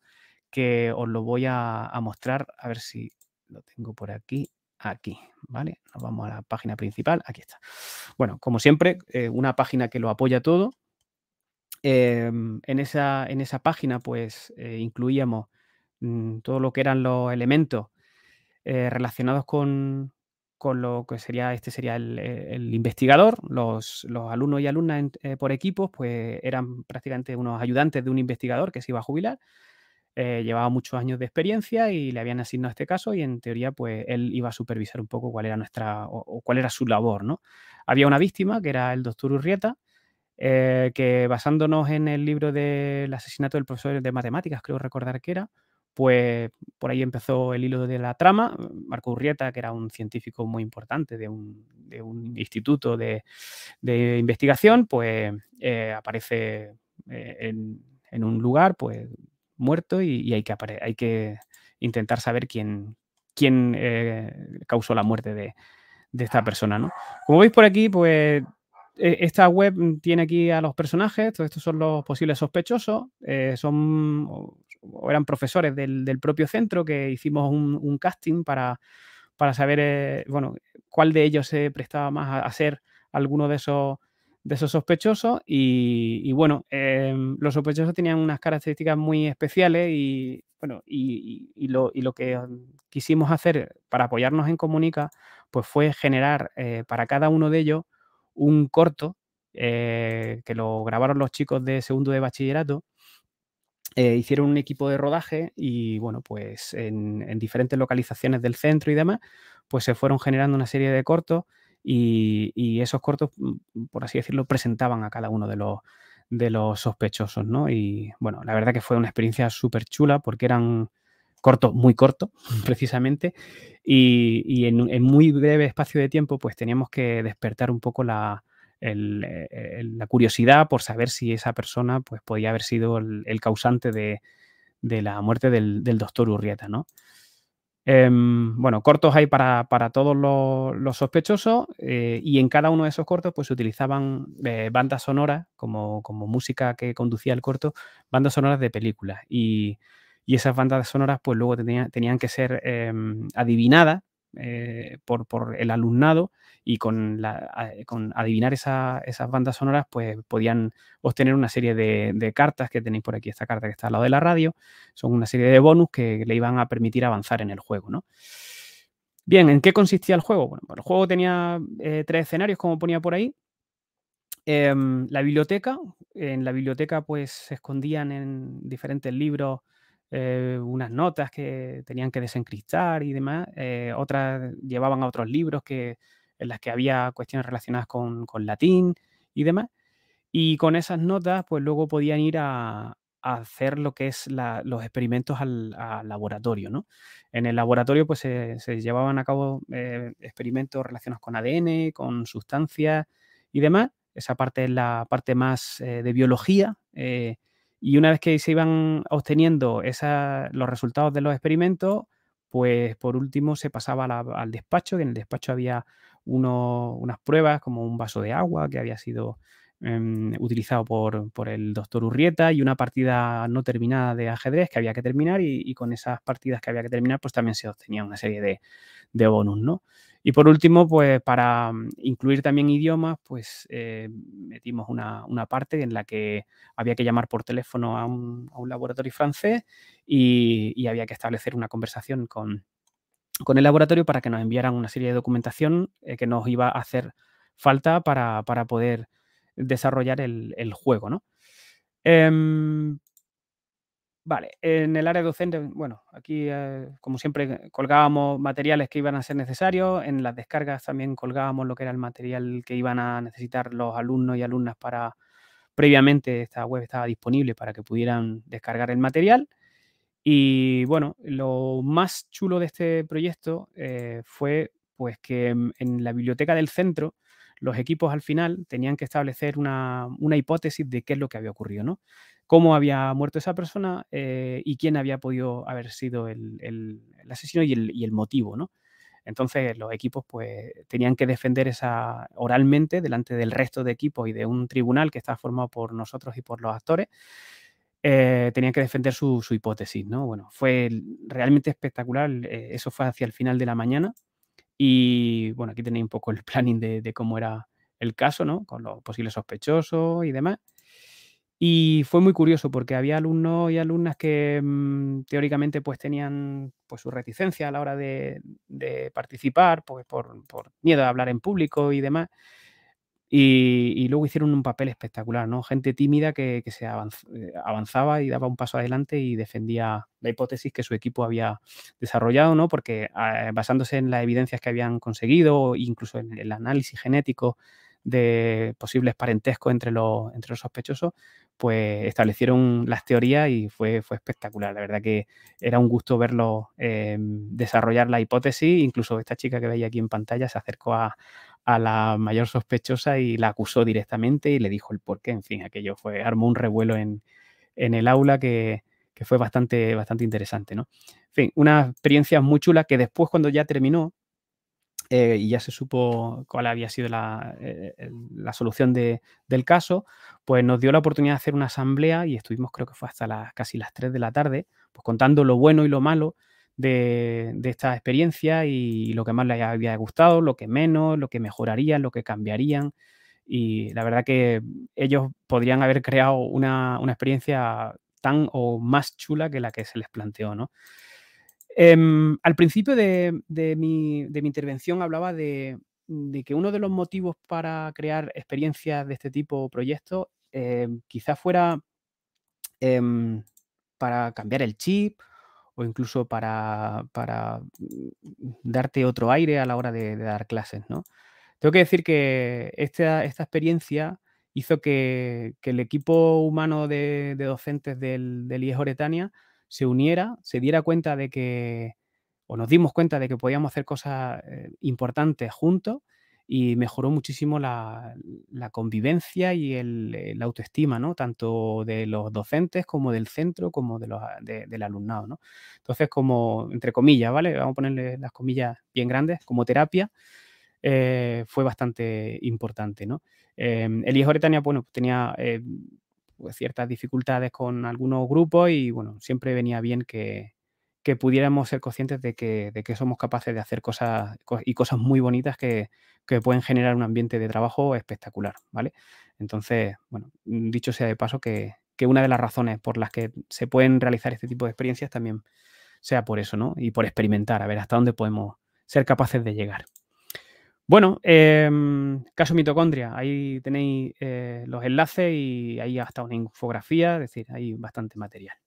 que os lo voy a, mostrar, a ver si lo tengo por aquí, aquí, ¿vale? Nos vamos a la página principal, aquí está. Bueno, como siempre, eh, una página que lo apoya todo. Em, en, esa, en esa página pues eh, incluíamos mm, todo lo que eran los elementos eh, relacionados con, lo que sería, este sería el, eh, investigador, los, alumnos y alumnas eh, por equipos, pues eran prácticamente unos ayudantes de un investigador que se iba a jubilar. llevaba muchos años de experiencia y le habían asignado este caso y en teoría pues él iba a supervisar un poco cuál era nuestra o, cuál era su labor, ¿no? Había una víctima que era el doctor Urrieta, que basándonos en el libro del asesinato del profesor de matemáticas, creo recordar que era, pues por ahí empezó el hilo de la trama. Marco Urrieta, que era un científico muy importante de un, instituto de, investigación, pues eh, aparece eh, en, un lugar pues muerto y, hay, que hay que intentar saber quién, quién eh, causó la muerte de, esta persona. ¿no? Como veis por aquí, pues e, esta web tiene aquí a los personajes, todos estos son los posibles sospechosos, son eran profesores del, propio centro que hicimos un, casting para, para saber, eh, bueno, cuál de ellos se prestaba más a, ser alguno de esos, de esos sospechosos. Y, bueno, em, los sospechosos tenían unas características muy especiales y, bueno, y, lo, que quisimos hacer para apoyarnos en Comunica, pues fue generar eh, para cada uno de ellos un corto eh, que lo grabaron los chicos de segundo de bachillerato eh, hicieron un equipo de rodaje y, bueno, pues en, diferentes localizaciones del centro y demás, pues se fueron generando una serie de cortos y, esos cortos, mm, por así decirlo, presentaban a cada uno de los, de los sospechosos, ¿no? Y, bueno, la verdad que fue una experiencia súper chula porque eran cortos, muy cortos, precisamente, y, en, en, muy breve espacio de tiempo, pues teníamos que despertar un poco la, eh, la curiosidad por saber si esa persona pues, podía haber sido el, causante de, la muerte del, doctor Urrieta, ¿no? Em, bueno, cortos hay para, todos los, sospechosos eh, y en cada uno de esos cortos pues se utilizaban eh, bandas sonoras como, música que conducía el corto, bandas sonoras de películas y, esas bandas sonoras pues luego tenían que ser em, adivinadas eh, por, el alumnado y con, con adivinar esas bandas sonoras, pues podían obtener una serie de, cartas que tenéis por aquí, esta carta que está al lado de la radio, son una serie de bonus que le iban a permitir avanzar en el juego, ¿no? Bien, ¿en qué consistía el juego? Bueno, el juego tenía eh, tres escenarios, como ponía por ahí. Em, la biblioteca, en la biblioteca pues se escondían en diferentes libros eh, unas notas que tenían que desencriptar y demás, eh, otras llevaban a otros libros que, en las que había cuestiones relacionadas con, latín y demás. Y con esas notas, pues luego podían ir a, hacer lo que es los experimentos al, laboratorio, ¿no? En el laboratorio, pues se, llevaban a cabo eh, experimentos relacionados con ADN, con sustancias y demás esa parte es la parte más de biología. Y una vez que se iban obteniendo los resultados de los experimentos, pues por último se pasaba al despacho, que en el despacho había unas pruebas como un vaso de agua que había sido em, utilizado por, el doctor Urrieta y una partida no terminada de ajedrez que había que terminar y, con esas partidas que había que terminar pues también se obtenía una serie de, de bonus, ¿no? Y por último, pues para mm, incluir también idiomas, pues eh, metimos una, parte en la que había que llamar por teléfono a un, laboratorio francés y, había que establecer una conversación con, el laboratorio para que nos enviaran una serie de documentación eh, que nos iba a hacer falta para, poder desarrollar el, juego, ¿no? Em, Vale, en el área docente, bueno, aquí eh, como siempre colgábamos materiales que iban a ser necesarios, en las descargas también colgábamos lo que era el material que iban a necesitar los alumnos y alumnas para, previamente esta web estaba disponible para que pudieran descargar el material. Y bueno, lo más chulo de este proyecto eh, fue pues que en la biblioteca del centro los equipos al final tenían que establecer una, una hipótesis de qué es lo que había ocurrido, ¿no? Cómo había muerto esa persona eh, y quién había podido haber sido el, asesino y el, motivo, ¿no? Entonces los equipos pues tenían que defender esa oralmente delante del resto de equipos y de un tribunal que está formado por nosotros y por los actores. Eh, tenían que defender su, hipótesis, ¿no? Bueno, fue realmente espectacular. Eh, eso fue hacia el final de la mañana. Y bueno, aquí tenéis un poco el planning de, de cómo era el caso, ¿no? Con los posibles sospechosos y demás. Y fue muy curioso porque había alumnos y alumnas que mm, teóricamente pues tenían pues su reticencia a la hora de, participar, pues por, miedo a hablar en público y demás. Y, luego hicieron un papel espectacular, ¿no? Gente tímida que, se eh, avanzaba y daba un paso adelante y defendía la hipótesis que su equipo había desarrollado, ¿no? Porque ah, basándose en las evidencias que habían conseguido, incluso en el análisis genético de posibles parentescos entre los, entre los sospechosos, pues establecieron las teorías y fue, fue espectacular. La verdad que era un gusto verlo eh, desarrollar la hipótesis. Incluso esta chica que veía aquí en pantalla se acercó a, la mayor sospechosa y la acusó directamente y le dijo el por qué. En fin, aquello fue, armó un revuelo en, el aula que, fue bastante, bastante interesante, ¿no? En fin, una experiencia muy chula que después cuando ya terminó, eh, y ya se supo cuál había sido la, eh, solución del caso, pues nos dio la oportunidad de hacer una asamblea y estuvimos, creo que fue hasta las, casi las 3 de la tarde, pues contando lo bueno y lo malo de, esta experiencia y lo que más les había gustado, lo que menos, lo que mejorarían, lo que cambiarían. Y la verdad que ellos podrían haber creado una, una experiencia tan o más chula que la que se les planteó, ¿no? Em, al principio de, mi, intervención hablaba de, que uno de los motivos para crear experiencias de este tipo, proyectos, em, quizás fuera em, para cambiar el chip o incluso para, mm, darte otro aire a la hora de, dar clases, ¿no? Tengo que decir que esta, experiencia hizo que, el equipo humano de, docentes del, del IES Oretania se uniera, se diera cuenta de que, o nos dimos cuenta de que podíamos hacer cosas eh, importantes juntos y mejoró muchísimo la, convivencia y el, la autoestima, ¿no? Tanto de los docentes como del centro, como de los, del alumnado, ¿no? Entonces, como, entre comillas, ¿vale? Vamos a ponerle las comillas bien grandes, como terapia, eh, fue bastante importante, ¿no? Em, el hijo Tania, bueno, tenía eh, pues, ciertas dificultades con algunos grupos y bueno, siempre venía bien que, que pudiéramos ser conscientes de que, de que somos capaces de hacer cosas y cosas muy bonitas que, que, pueden generar un ambiente de trabajo espectacular, ¿vale? Entonces, bueno, dicho sea de paso que, que una de las razones por las que se pueden realizar este tipo de experiencias también sea por eso, ¿no? Y por experimentar, a ver hasta dónde podemos ser capaces de llegar. Bueno, em, caso mitocondria, ahí tenéis eh, los enlaces y ahí hasta una infografía, es decir, hay bastante material.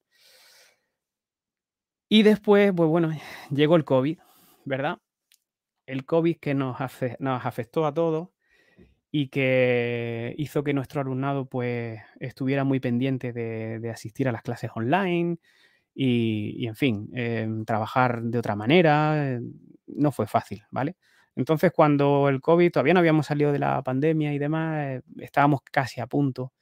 Y después, pues bueno, llegó el COVID, ¿verdad? El COVID que nos, afectó a todos y que hizo que nuestro alumnado pues estuviera muy pendiente de, asistir a las clases online y, en fin, em, trabajar de otra manera. Eh, no fue fácil, ¿vale? Entonces, cuando el COVID, todavía no habíamos salido de la pandemia y demás, eh, estábamos casi a punto,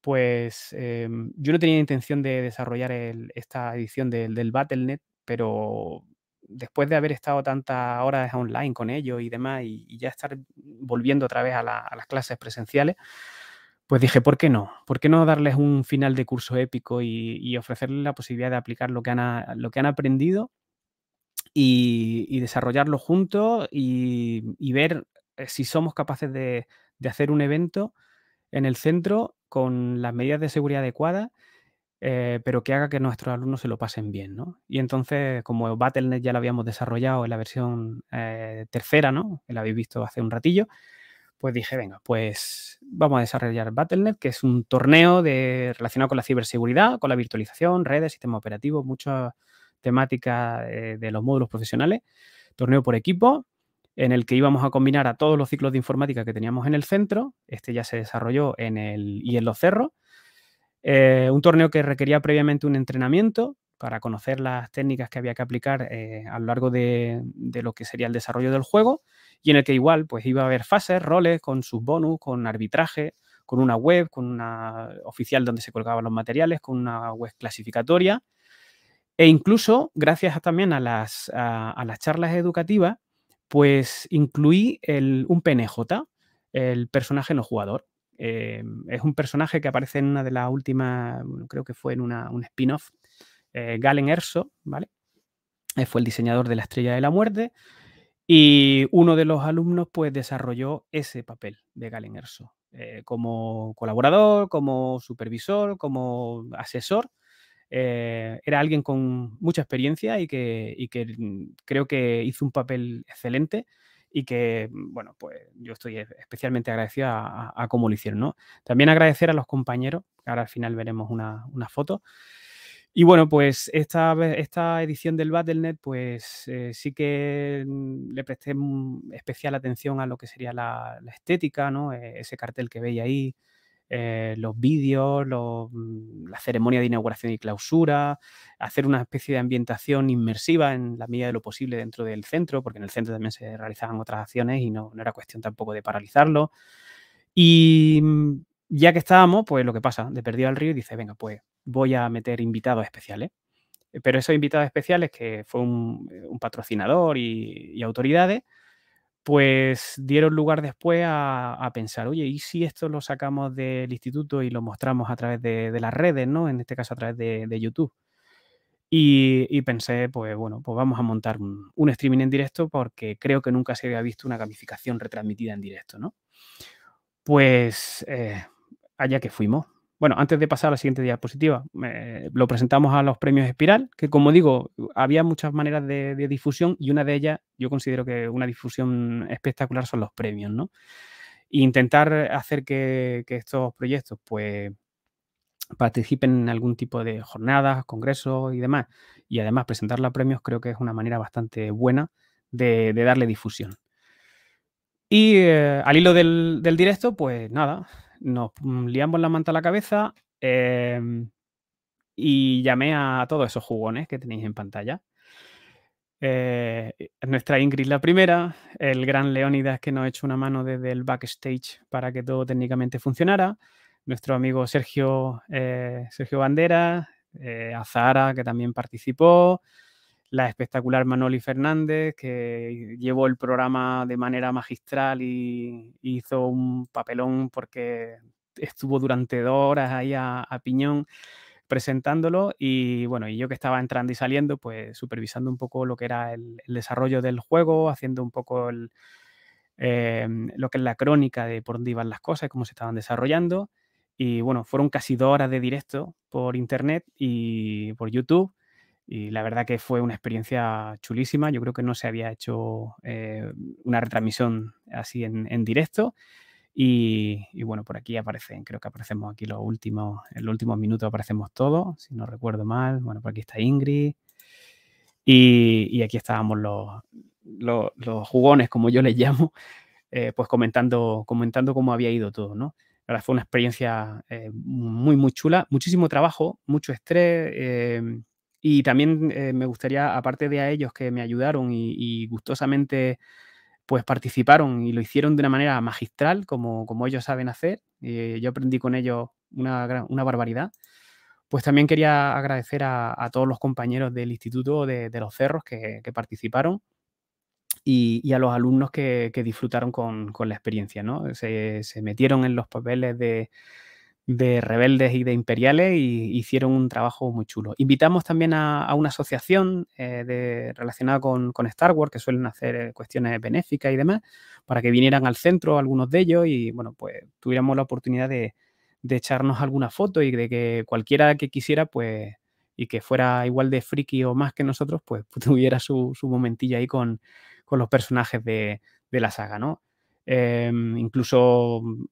pues em, yo no tenía intención de desarrollar esta edición del, del Battle.net, pero después de haber estado tantas horas online con ellos y demás, y, ya estar volviendo otra vez a, las clases presenciales, pues dije, ¿por qué no? ¿Por qué no darles un final de curso épico y, ofrecerles la posibilidad de aplicar lo que han aprendido y, desarrollarlo juntos y, ver eh, si somos capaces de, hacer un evento en el centro con las medidas de seguridad adecuadas, eh, pero que haga que nuestros alumnos se lo pasen bien, ¿no? Y entonces, como Battle.net ya lo habíamos desarrollado en la versión eh, tercera, ¿no? Que la habéis visto hace un ratillo, pues dije, venga, pues vamos a desarrollar Battle.net, que es un torneo de, relacionado con la ciberseguridad, con la virtualización, redes, sistema operativo, muchas temática eh, de los módulos profesionales, torneo por equipo, en el que íbamos a combinar a todos los ciclos de informática que teníamos en el centro. Este ya se desarrolló en el y en los cerros. Eh, un torneo que requería previamente un entrenamiento para conocer las técnicas que había que aplicar eh, a lo largo de, de, lo que sería el desarrollo del juego y en el que igual pues iba a haber fases, roles con sus bonus, con arbitraje, con una web, con una oficial donde se colgaban los materiales, con una web clasificatoria e incluso, gracias también a las, a, las charlas educativas, pues incluí un PNJ, el personaje no jugador. Eh, es un personaje que aparece en una de las últimas, creo que fue en una, un spin-off, eh, Galen Erso, ¿vale? Eh, fue el diseñador de la Estrella de la Muerte y uno de los alumnos pues desarrolló ese papel de Galen Erso, como colaborador, como supervisor, como asesor eh, era alguien con mucha experiencia y que, mm, creo que hizo un papel excelente y que, mm, bueno, pues yo estoy especialmente agradecido a, cómo lo hicieron. También agradecer a los compañeros, ahora al final veremos una, foto. Y bueno, pues esta, esta edición del Battle.net, pues eh, sí que mm, le presté especial atención a lo que sería la, la estética, ¿no? E, ese cartel que veis ahí, eh, los vídeos, mm, la ceremonia de inauguración y clausura, hacer una especie de ambientación inmersiva en la medida de lo posible dentro del centro, porque en el centro también se realizaban otras acciones y no, era cuestión tampoco de paralizarlo. Y mm, ya que estábamos, pues lo que pasa, de perdido al río y dice, venga, pues voy a meter invitados especiales. Pero esos invitados especiales, que fue un, patrocinador y autoridades, pues dieron lugar después a, pensar, oye, ¿y si esto lo sacamos del instituto y lo mostramos a través de, las redes, ¿no? En este caso a través de, YouTube. Y, pensé, pues bueno, pues vamos a montar un, streaming en directo porque creo que nunca se había visto una gamificación retransmitida en directo, ¿no? Pues eh, allá que fuimos. Bueno, antes de pasar a la siguiente diapositiva, lo presentamos a los premios Espiral, que como digo, había muchas maneras de, difusión y una de ellas, yo considero que una difusión espectacular son los premios, ¿no? Intentar hacer que, estos proyectos, pues, participen en algún tipo de jornadas, congresos y demás, y además presentar los premios, creo que es una manera bastante buena de, darle difusión. Y eh, al hilo del directo, pues nada, nos liamos la manta a la cabeza em, y llamé a todos esos jugones que tenéis en pantalla. Eh, nuestra Ingrid la primera, el gran Leónidas que nos ha hecho una mano desde el backstage para que todo técnicamente funcionara, nuestro amigo Sergio, eh, Sergio Bandera, eh, Azara que también participó, la espectacular Manoli Fernández, que llevó el programa de manera magistral y hizo un papelón porque estuvo durante dos horas ahí a, piñón presentándolo y bueno, y yo que estaba entrando y saliendo, pues supervisando un poco lo que era el, desarrollo del juego, haciendo un poco em, lo que es la crónica de por dónde iban las cosas, cómo se estaban desarrollando. Y bueno, fueron casi dos horas de directo por internet y por YouTube. Y la verdad que fue una experiencia chulísima. Yo creo que no se había hecho eh, una retransmisión así en, en directo. Y, bueno, por aquí aparecen, creo que aparecemos aquí los últimos, en los últimos minutos aparecemos todos, si no recuerdo mal. Bueno, por aquí está Ingrid. Y, aquí estábamos los, los, jugones, como yo les llamo, eh, pues comentando, comentando cómo había ido todo, ¿no? La verdad fue una experiencia eh, muy, muy chula, muchísimo trabajo, mucho estrés. Eh, y también me gustaría, aparte de a ellos que me ayudaron y gustosamente pues participaron y lo hicieron de una manera magistral, como, como ellos saben hacer. y yo aprendí con ellos una, una, barbaridad. Pues también quería agradecer a, todos los compañeros del Instituto de, los Cerros que, participaron y, a los alumnos que, disfrutaron con, la experiencia. ¿no? se metieron en los papeles de, de rebeldes y de imperiales y hicieron un trabajo muy chulo. Invitamos también a, una asociación eh, relacionada con, Star Wars que suelen hacer eh, cuestiones benéficas y demás para que vinieran al centro algunos de ellos y bueno, pues tuviéramos la oportunidad de, echarnos alguna foto y de que cualquiera que quisiera pues y que fuera igual de friki o más que nosotros pues tuviera su, su momentillo ahí con, los personajes de, de la saga, ¿no? Em, incluso mm,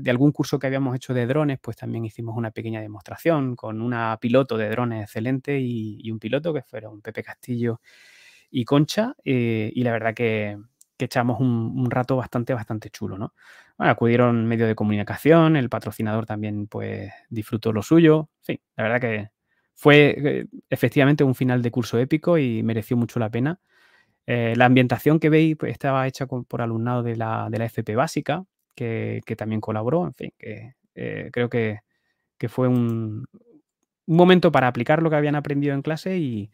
de algún curso que habíamos hecho de drones, pues también hicimos una pequeña demostración con una piloto de drones excelente y, un piloto que fueron Pepe Castillo y Concha. Eh, y la verdad que, echamos un, rato bastante, bastante chulo, ¿no? Acudieron medios de comunicación, el patrocinador también pues disfrutó lo suyo. En la verdad que fue eh, efectivamente un final de curso épico y mereció mucho la pena. Eh, la ambientación que veis pues, estaba hecha por alumnado de la, de la FP básica, que, también colaboró, en fin, que eh, creo que, fue un, momento para aplicar lo que habían aprendido en clase y,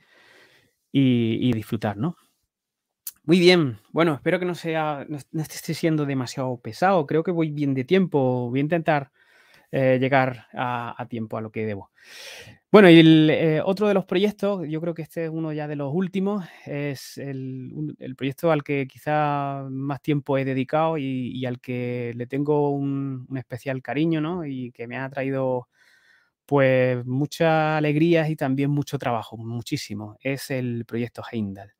y, disfrutar, ¿no? Muy bien, bueno, espero que no sea, no esté siendo demasiado pesado, creo que voy bien de tiempo, voy a intentar eh, llegar a, tiempo a lo que debo. Bueno, y el, eh, otro de los proyectos, yo creo que este es uno ya de los últimos, es el, proyecto al que quizá más tiempo he dedicado y, al que le tengo un, especial cariño, ¿no? Y que me ha traído pues muchas alegrías y también mucho trabajo, muchísimo. Es el proyecto Heimdall.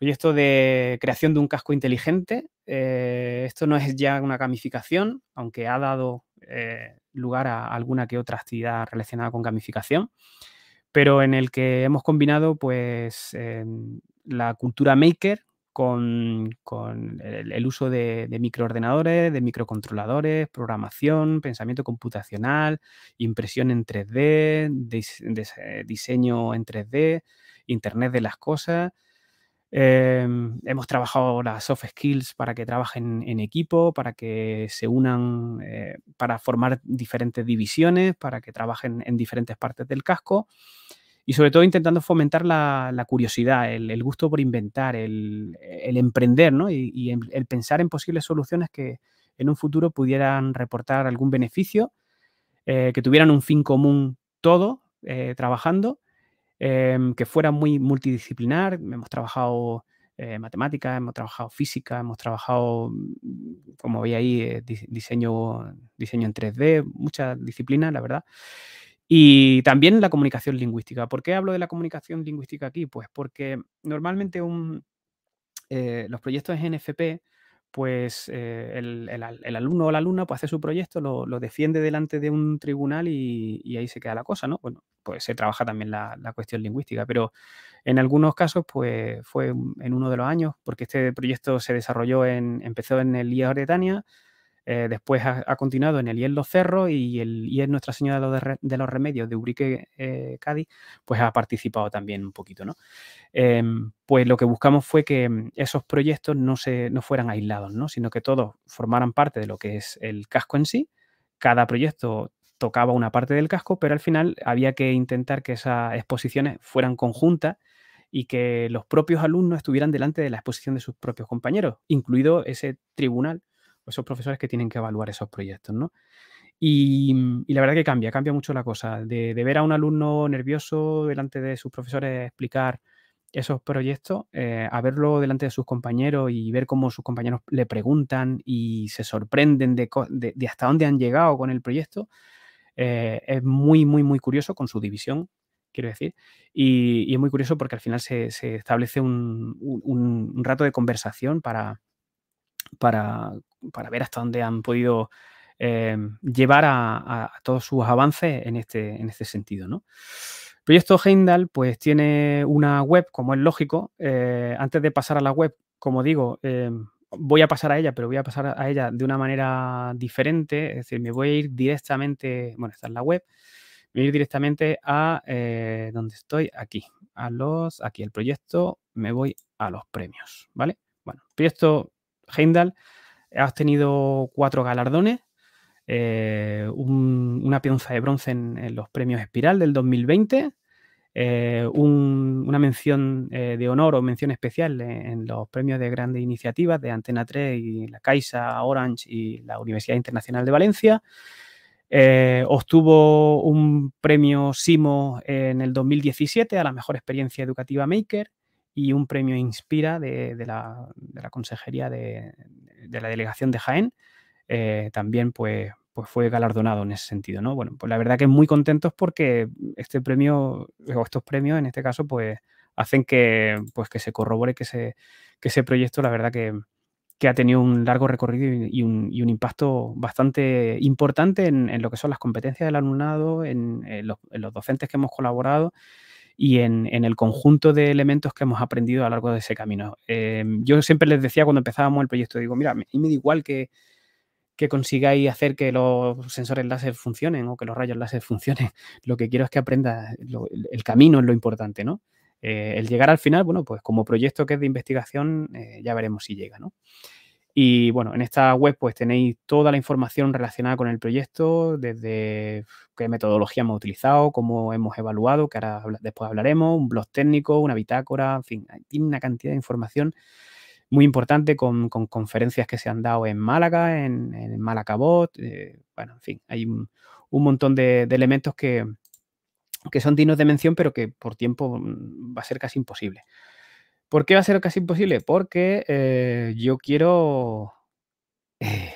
Proyecto de creación de un casco inteligente. Eh, esto no es ya una gamificación, aunque ha dado lugar a alguna que otra actividad relacionada con gamificación, pero en el que hemos combinado pues em, la cultura maker con, el, uso de, microordenadores, de microcontroladores, programación, pensamiento computacional, impresión en 3D, diseño en 3D, Internet de las cosas Em, hemos trabajado las soft skills para que trabajen en equipo, para que se unan, eh, para formar diferentes divisiones, para que trabajen en diferentes partes del casco y sobre todo intentando fomentar la, curiosidad, el, gusto por inventar, el, emprender ¿no? y, el pensar en posibles soluciones que en un futuro pudieran reportar algún beneficio, eh, que tuvieran un fin común todo eh, trabajando Em, que fuera muy multidisciplinar. Hemos trabajado eh, matemáticas, hemos trabajado física, hemos trabajado, mm, como veis ahí, eh, diseño, diseño en 3D, muchas disciplinas, la verdad. Y también la comunicación lingüística. ¿Por qué hablo de la comunicación lingüística aquí? Pues porque normalmente un, eh, los proyectos en NFP pues eh, el, alumno o la alumna pues, hace su proyecto, lo, defiende delante de un tribunal y, ahí se queda la cosa, ¿no? Bueno, pues se trabaja también la, cuestión lingüística, pero en algunos casos pues fue en uno de los años, porque este proyecto se desarrolló en, empezó en el IA Bretania, eh, después ha, continuado en el IEL Los Cerros y el IEL Nuestra Señora de los, Remedios de Urique, eh, Cádiz, pues ha participado también un poquito, ¿no? Em, pues lo que buscamos fue que mm, esos proyectos no, se, no fueran aislados, ¿no? Sino que todos formaran parte de lo que es el casco en sí. Cada proyecto tocaba una parte del casco, pero al final había que intentar que esas exposiciones fueran conjuntas y que los propios alumnos estuvieran delante de la exposición de sus propios compañeros, incluido ese tribunal esos profesores que tienen que evaluar esos proyectos, ¿no? Y, la verdad que cambia, cambia mucho la cosa. De, ver a un alumno nervioso delante de sus profesores explicar esos proyectos, eh, a verlo delante de sus compañeros y ver cómo sus compañeros le preguntan y se sorprenden de, hasta dónde han llegado con el proyecto, eh, es muy, muy, muy curioso con su división, quiero decir. Y, es muy curioso porque al final se, establece un, rato de conversación para, para, ver hasta dónde han podido eh, llevar a, todos sus avances en este, en este sentido. ¿no? Proyecto Heimdall pues tiene una web, como es lógico. Eh, antes de pasar a la web, como digo, eh, voy a pasar a ella, pero voy a pasar a ella de una manera diferente. Es decir, me voy a ir directamente, bueno, esta es la web, me voy a ir directamente a donde estoy, aquí, a los, aquí el proyecto, me voy a los premios, ¿vale? Bueno, proyecto Heimdall ha tenido cuatro galardones, una pieza de bronce en, los premios Espiral del 2020, eh, una mención eh, de honor o mención especial en, los premios de grandes iniciativas de Antena 3 y la Caixa, Orange y la Universidad Internacional de Valencia. Eh, obtuvo un premio SIMO en el 2017 a la mejor experiencia educativa Maker y un premio Inspira de, la, Consejería de, la Delegación de Jaén. también pues pues fue galardonado en ese sentido, ¿no? Bueno, pues la verdad que muy contentos porque este premio, o estos premios en este caso, pues hacen que, pues, que se corrobore que, ese, que ese proyecto, la verdad que, ha tenido un largo recorrido y un, impacto bastante importante en, lo que son las competencias del alumnado, en, los, docentes que hemos colaborado y en, el conjunto de elementos que hemos aprendido a lo largo de ese camino. Eh, yo siempre les decía cuando empezábamos el proyecto, digo, mira, a me da igual que, que consigáis hacer que los sensores láser funcionen o que los rayos láser funcionen. Lo que quiero es que aprenda el camino es lo importante, ¿no? Eh, el llegar al final, bueno, pues como proyecto que es de investigación, eh, ya veremos si llega, ¿no? Y bueno, en esta web pues tenéis toda la información relacionada con el proyecto, desde qué metodología hemos utilizado, cómo hemos evaluado, que ahora después hablaremos, un blog técnico, una bitácora, en fin, tiene una cantidad de información muy importante con, conferencias que se han dado en Málaga, en, en Malacabot, eh, bueno, en fin, hay un, montón de, elementos que, que, son dignos de mención, pero que por tiempo mm, va a ser casi imposible. ¿Por qué va a ser casi imposible? Porque eh, yo quiero,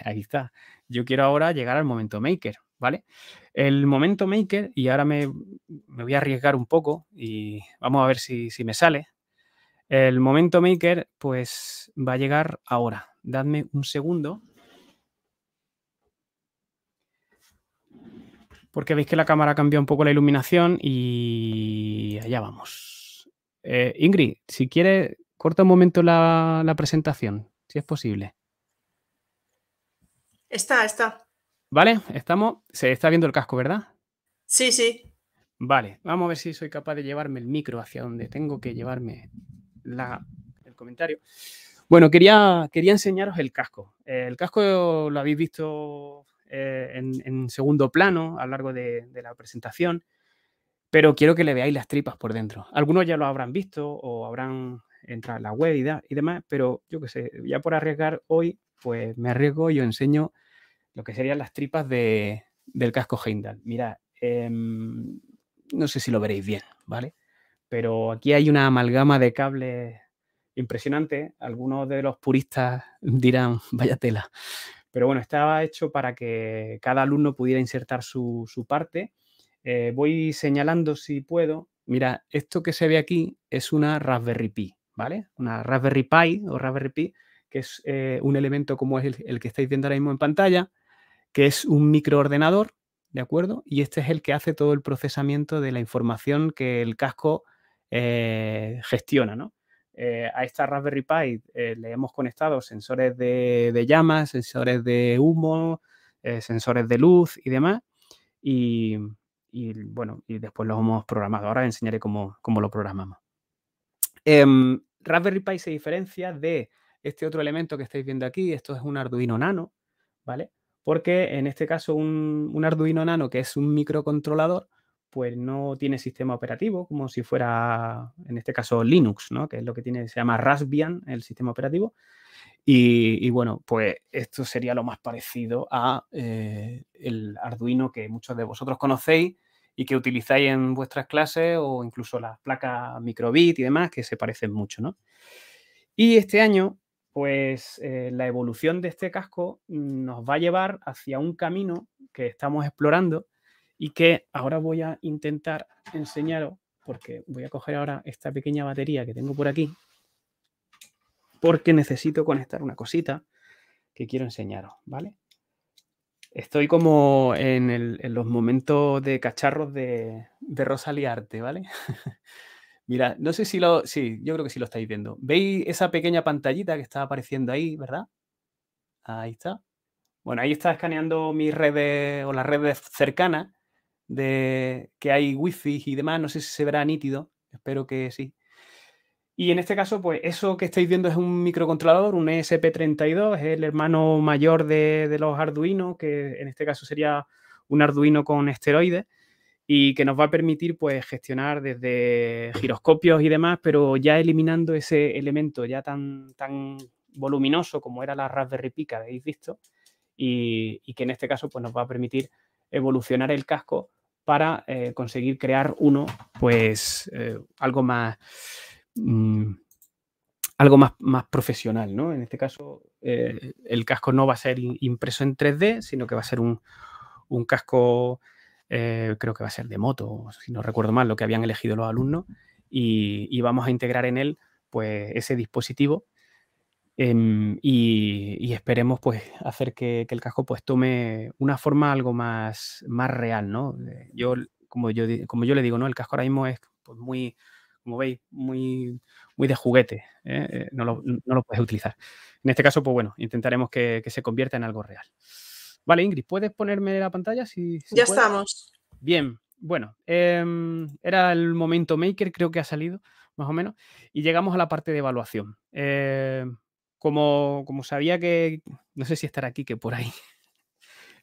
ahí está, yo quiero ahora llegar al momento maker, ¿vale? El momento maker, y ahora me, voy a arriesgar un poco y vamos a ver si, si me sale, el momento maker, pues va a llegar ahora. Dadme un segundo. Porque veis que la cámara cambiado un poco la iluminación y allá vamos. Eh, Ingrid, si quiere, corta un momento la, la presentación, si es posible. Está, está. Vale, estamos. Se está viendo el casco, ¿verdad? Sí, sí. Vale, vamos a ver si soy capaz de llevarme el micro hacia donde tengo que llevarme el comentario. Bueno, quería, quería enseñaros el casco. el casco lo habéis visto eh, en, segundo plano a lo largo de, la presentación, pero quiero que le veáis las tripas por dentro. Algunos ya lo habrán visto o habrán entrado en la web y, demás, pero yo qué sé, ya por arriesgar hoy, pues me arriesgo y os enseño lo que serían las tripas de, del casco Heimdall. Mira, em, no sé si lo veréis bien, ¿vale? pero aquí hay una amalgama de cables impresionante. Algunos de los puristas dirán, vaya tela. Pero bueno, estaba hecho para que cada alumno pudiera insertar su, parte. Eh, voy señalando si puedo. Mira, esto que se ve aquí es una Raspberry Pi, ¿vale? Una Raspberry Pi o Raspberry Pi, que es eh, un elemento como es el, que estáis viendo ahora mismo en pantalla, que es un microordenador, ¿de acuerdo? Y este es el que hace todo el procesamiento de la información que el casco eh, gestiona. ¿no? A esta Raspberry Pi le hemos conectado sensores de, llamas, sensores de humo, sensores de luz y demás. Y, bueno, y después los hemos programado. Ahora enseñaré cómo, lo programamos. Em, Raspberry Pi se diferencia de este otro elemento que estáis viendo aquí. Esto es un Arduino Nano, ¿vale? Porque en este caso un, un Arduino Nano, que es un microcontrolador, pues no tiene sistema operativo, como si fuera, en este caso, Linux, ¿no? que es lo que tiene, se llama Raspbian, el sistema operativo. Y, bueno, pues esto sería lo más parecido a eh, el Arduino que muchos de vosotros conocéis y que utilizáis en vuestras clases o incluso las placas microbit y demás que se parecen mucho, ¿no? Y este año, pues eh, la evolución de este casco nos va a llevar hacia un camino que estamos explorando y que ahora voy a intentar enseñaros porque voy a coger ahora esta pequeña batería que tengo por aquí porque necesito conectar una cosita que quiero enseñaros, ¿vale? Estoy como en, los momentos de cacharros de, de Arte, ¿vale? Mira, no sé si lo... Sí, yo creo que sí lo estáis viendo. ¿Veis esa pequeña pantallita que está apareciendo ahí, verdad? Ahí está. Bueno, ahí está escaneando mis redes o las redes cercanas de que hay wifi y demás. No sé si se verá nítido. Espero que sí. Y en este caso, pues eso que estáis viendo es un microcontrolador, un ESP32, es el hermano mayor de, los Arduino, que en este caso sería un Arduino con esteroides y que nos va a permitir pues gestionar desde giroscopios y demás, pero ya eliminando ese elemento ya tan, tan voluminoso como era la Raspberry Pi que habéis visto y, que en este caso pues nos va a permitir evolucionar el casco para eh, conseguir crear uno pues eh, algo más Mm, algo más, más, profesional, ¿no? En este caso, eh, el casco no va a ser impreso en 3D, sino que va a ser un, casco, eh, creo que va a ser de moto, si no recuerdo mal, lo que habían elegido los alumnos, y, vamos a integrar en él, pues, ese dispositivo em, y, esperemos, pues, hacer que, el casco, pues, tome una forma algo más, más real, ¿no? Eh, yo, como yo, como yo le digo, ¿no? El casco ahora mismo es pues, muy como veis, muy, muy de juguete, ¿eh? Eh, no, lo, puedes utilizar. En este caso, pues bueno, intentaremos que, se convierta en algo real. Vale, Ingrid, ¿puedes ponerme la pantalla? Si, ya estamos. Bien, bueno, em, era el momento maker, creo que ha salido, más o menos, y llegamos a la parte de evaluación. Em, como, como sabía que, no sé si estará aquí, que por ahí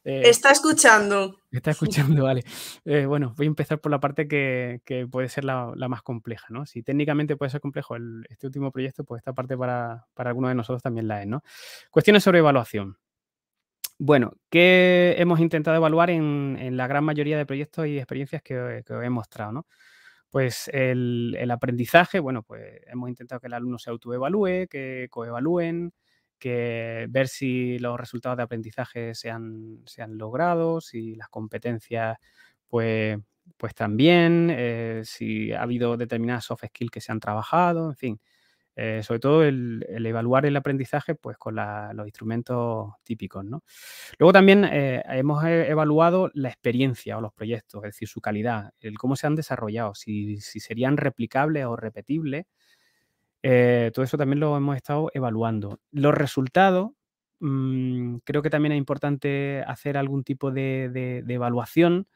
eh, está escuchando. Está escuchando, vale. Eh, bueno, voy a empezar por la parte que, puede ser la, más compleja, ¿no? Si técnicamente puede ser complejo este último proyecto, pues esta parte para, algunos de nosotros también la es, ¿no? Cuestiones sobre evaluación. Bueno, ¿qué hemos intentado evaluar en, la gran mayoría de proyectos y experiencias que, os he mostrado, ¿no? Pues el, el, aprendizaje, bueno, pues hemos intentado que el alumno se autoevalúe, que coevalúen, que ver si los resultados de aprendizaje se han, se han logrado, si las competencias pues, pues también, eh, si ha habido determinadas soft skills que se han trabajado, en fin. Eh, sobre todo el, evaluar el aprendizaje pues con los instrumentos típicos. ¿no? Luego también eh, hemos evaluado la experiencia o los proyectos, es decir, su calidad, el cómo se han desarrollado, si, si serían replicables o repetibles eh, todo eso también lo hemos estado evaluando. Los resultados, mm, creo que también es importante hacer algún tipo de, evaluación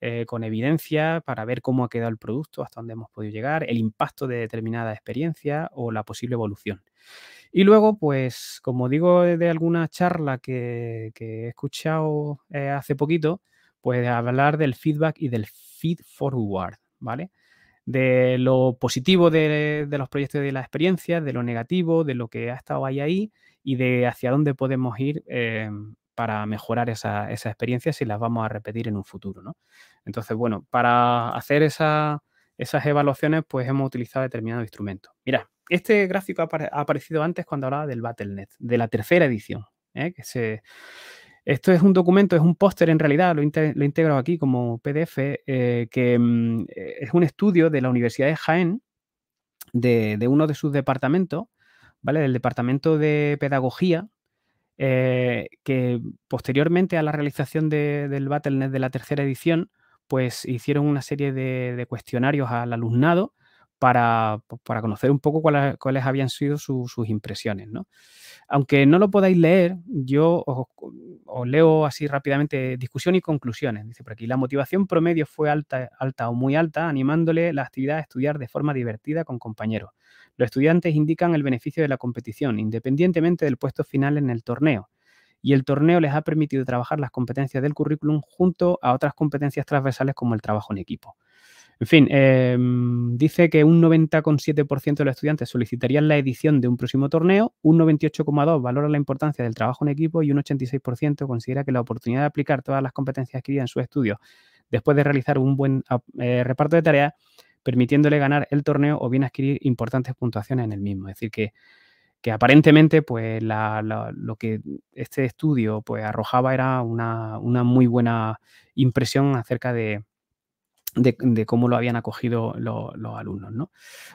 eh, con evidencia para ver cómo ha quedado el producto, hasta dónde hemos podido llegar, el impacto de determinada experiencia o la posible evolución. Y luego, pues, como digo de alguna charla que, he escuchado eh, hace poquito, pues hablar del feedback y del feed forward, ¿vale? De lo positivo de, los proyectos y de las experiencias, de lo negativo, de lo que ha estado ahí ahí y de hacia dónde podemos ir eh, para mejorar esa, esa, experiencia si las vamos a repetir en un futuro. ¿no? Entonces, bueno, para hacer esas evaluaciones, pues hemos utilizado determinados instrumentos. Mira, este gráfico ha, aparecido antes cuando hablaba del Battle.net, de la tercera edición, ¿eh? que se esto es un documento, es un póster en realidad, lo, integro aquí como PDF, eh, que mm, eh, es un estudio de la Universidad de Jaén, de, uno de sus departamentos, ¿vale? Del departamento de pedagogía, eh, que posteriormente a la realización del Battle.net de la tercera edición, pues hicieron una serie de, cuestionarios al alumnado para, conocer un poco cuáles, habían sido sus impresiones, ¿no? Aunque no lo podáis leer, yo os, leo así rápidamente discusión y conclusiones. Dice por aquí, la motivación promedio fue alta, alta o muy alta, animándole la actividad a estudiar de forma divertida con compañeros. Los estudiantes indican el beneficio de la competición, independientemente del puesto final en el torneo. Y el torneo les ha permitido trabajar las competencias del currículum junto a otras competencias transversales como el trabajo en equipo. En fin, em, dice que un 90,7% de los estudiantes solicitarían la edición de un próximo torneo, un 98,2% valora la importancia del trabajo en equipo y un 86% considera que la oportunidad de aplicar todas las competencias adquiridas en sus estudios después de realizar un buen eh, reparto de tareas, permitiéndole ganar el torneo o bien adquirir importantes puntuaciones en el mismo. Es decir, que, aparentemente pues lo que este estudio pues arrojaba era una, muy buena impresión acerca de, cómo lo habían acogido los alumnos. ¿no?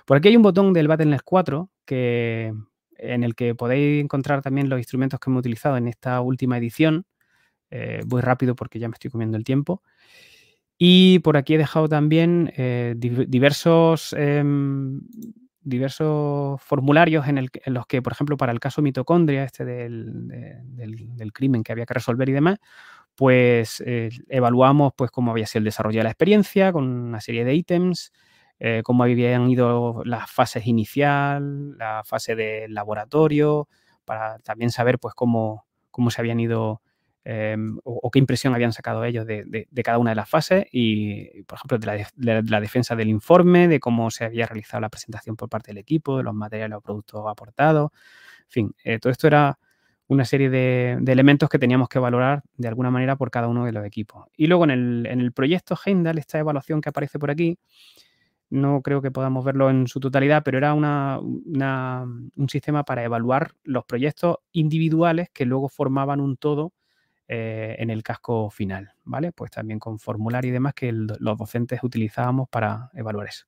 Por aquí hay un botón del Battle.net 4 que, en el que podéis encontrar también los instrumentos que hemos utilizado en esta última edición. Eh, voy rápido porque ya me estoy comiendo el tiempo. Y por aquí he dejado también eh, diversos, em, diversos formularios en, los que, por ejemplo, para el caso mitocondria, este del, crimen que había que resolver y demás, pues eh, evaluamos pues, cómo había sido el desarrollo de la experiencia con una serie de ítems, eh, cómo habían ido las fases inicial, la fase de laboratorio, para también saber pues, cómo, cómo se habían ido Em, o, qué impresión habían sacado ellos de, cada una de las fases y, por ejemplo, de la, defensa del informe, de cómo se había realizado la presentación por parte del equipo, de los materiales o productos aportados. En fin, eh, todo esto era una serie de, elementos que teníamos que valorar de alguna manera por cada uno de los equipos. Y luego en el, proyecto Heimdall, esta evaluación que aparece por aquí, no creo que podamos verlo en su totalidad, pero era un sistema para evaluar los proyectos individuales que luego formaban un todo eh, en el casco final, ¿vale? Pues también con formulario y demás que los docentes utilizábamos para evaluar eso.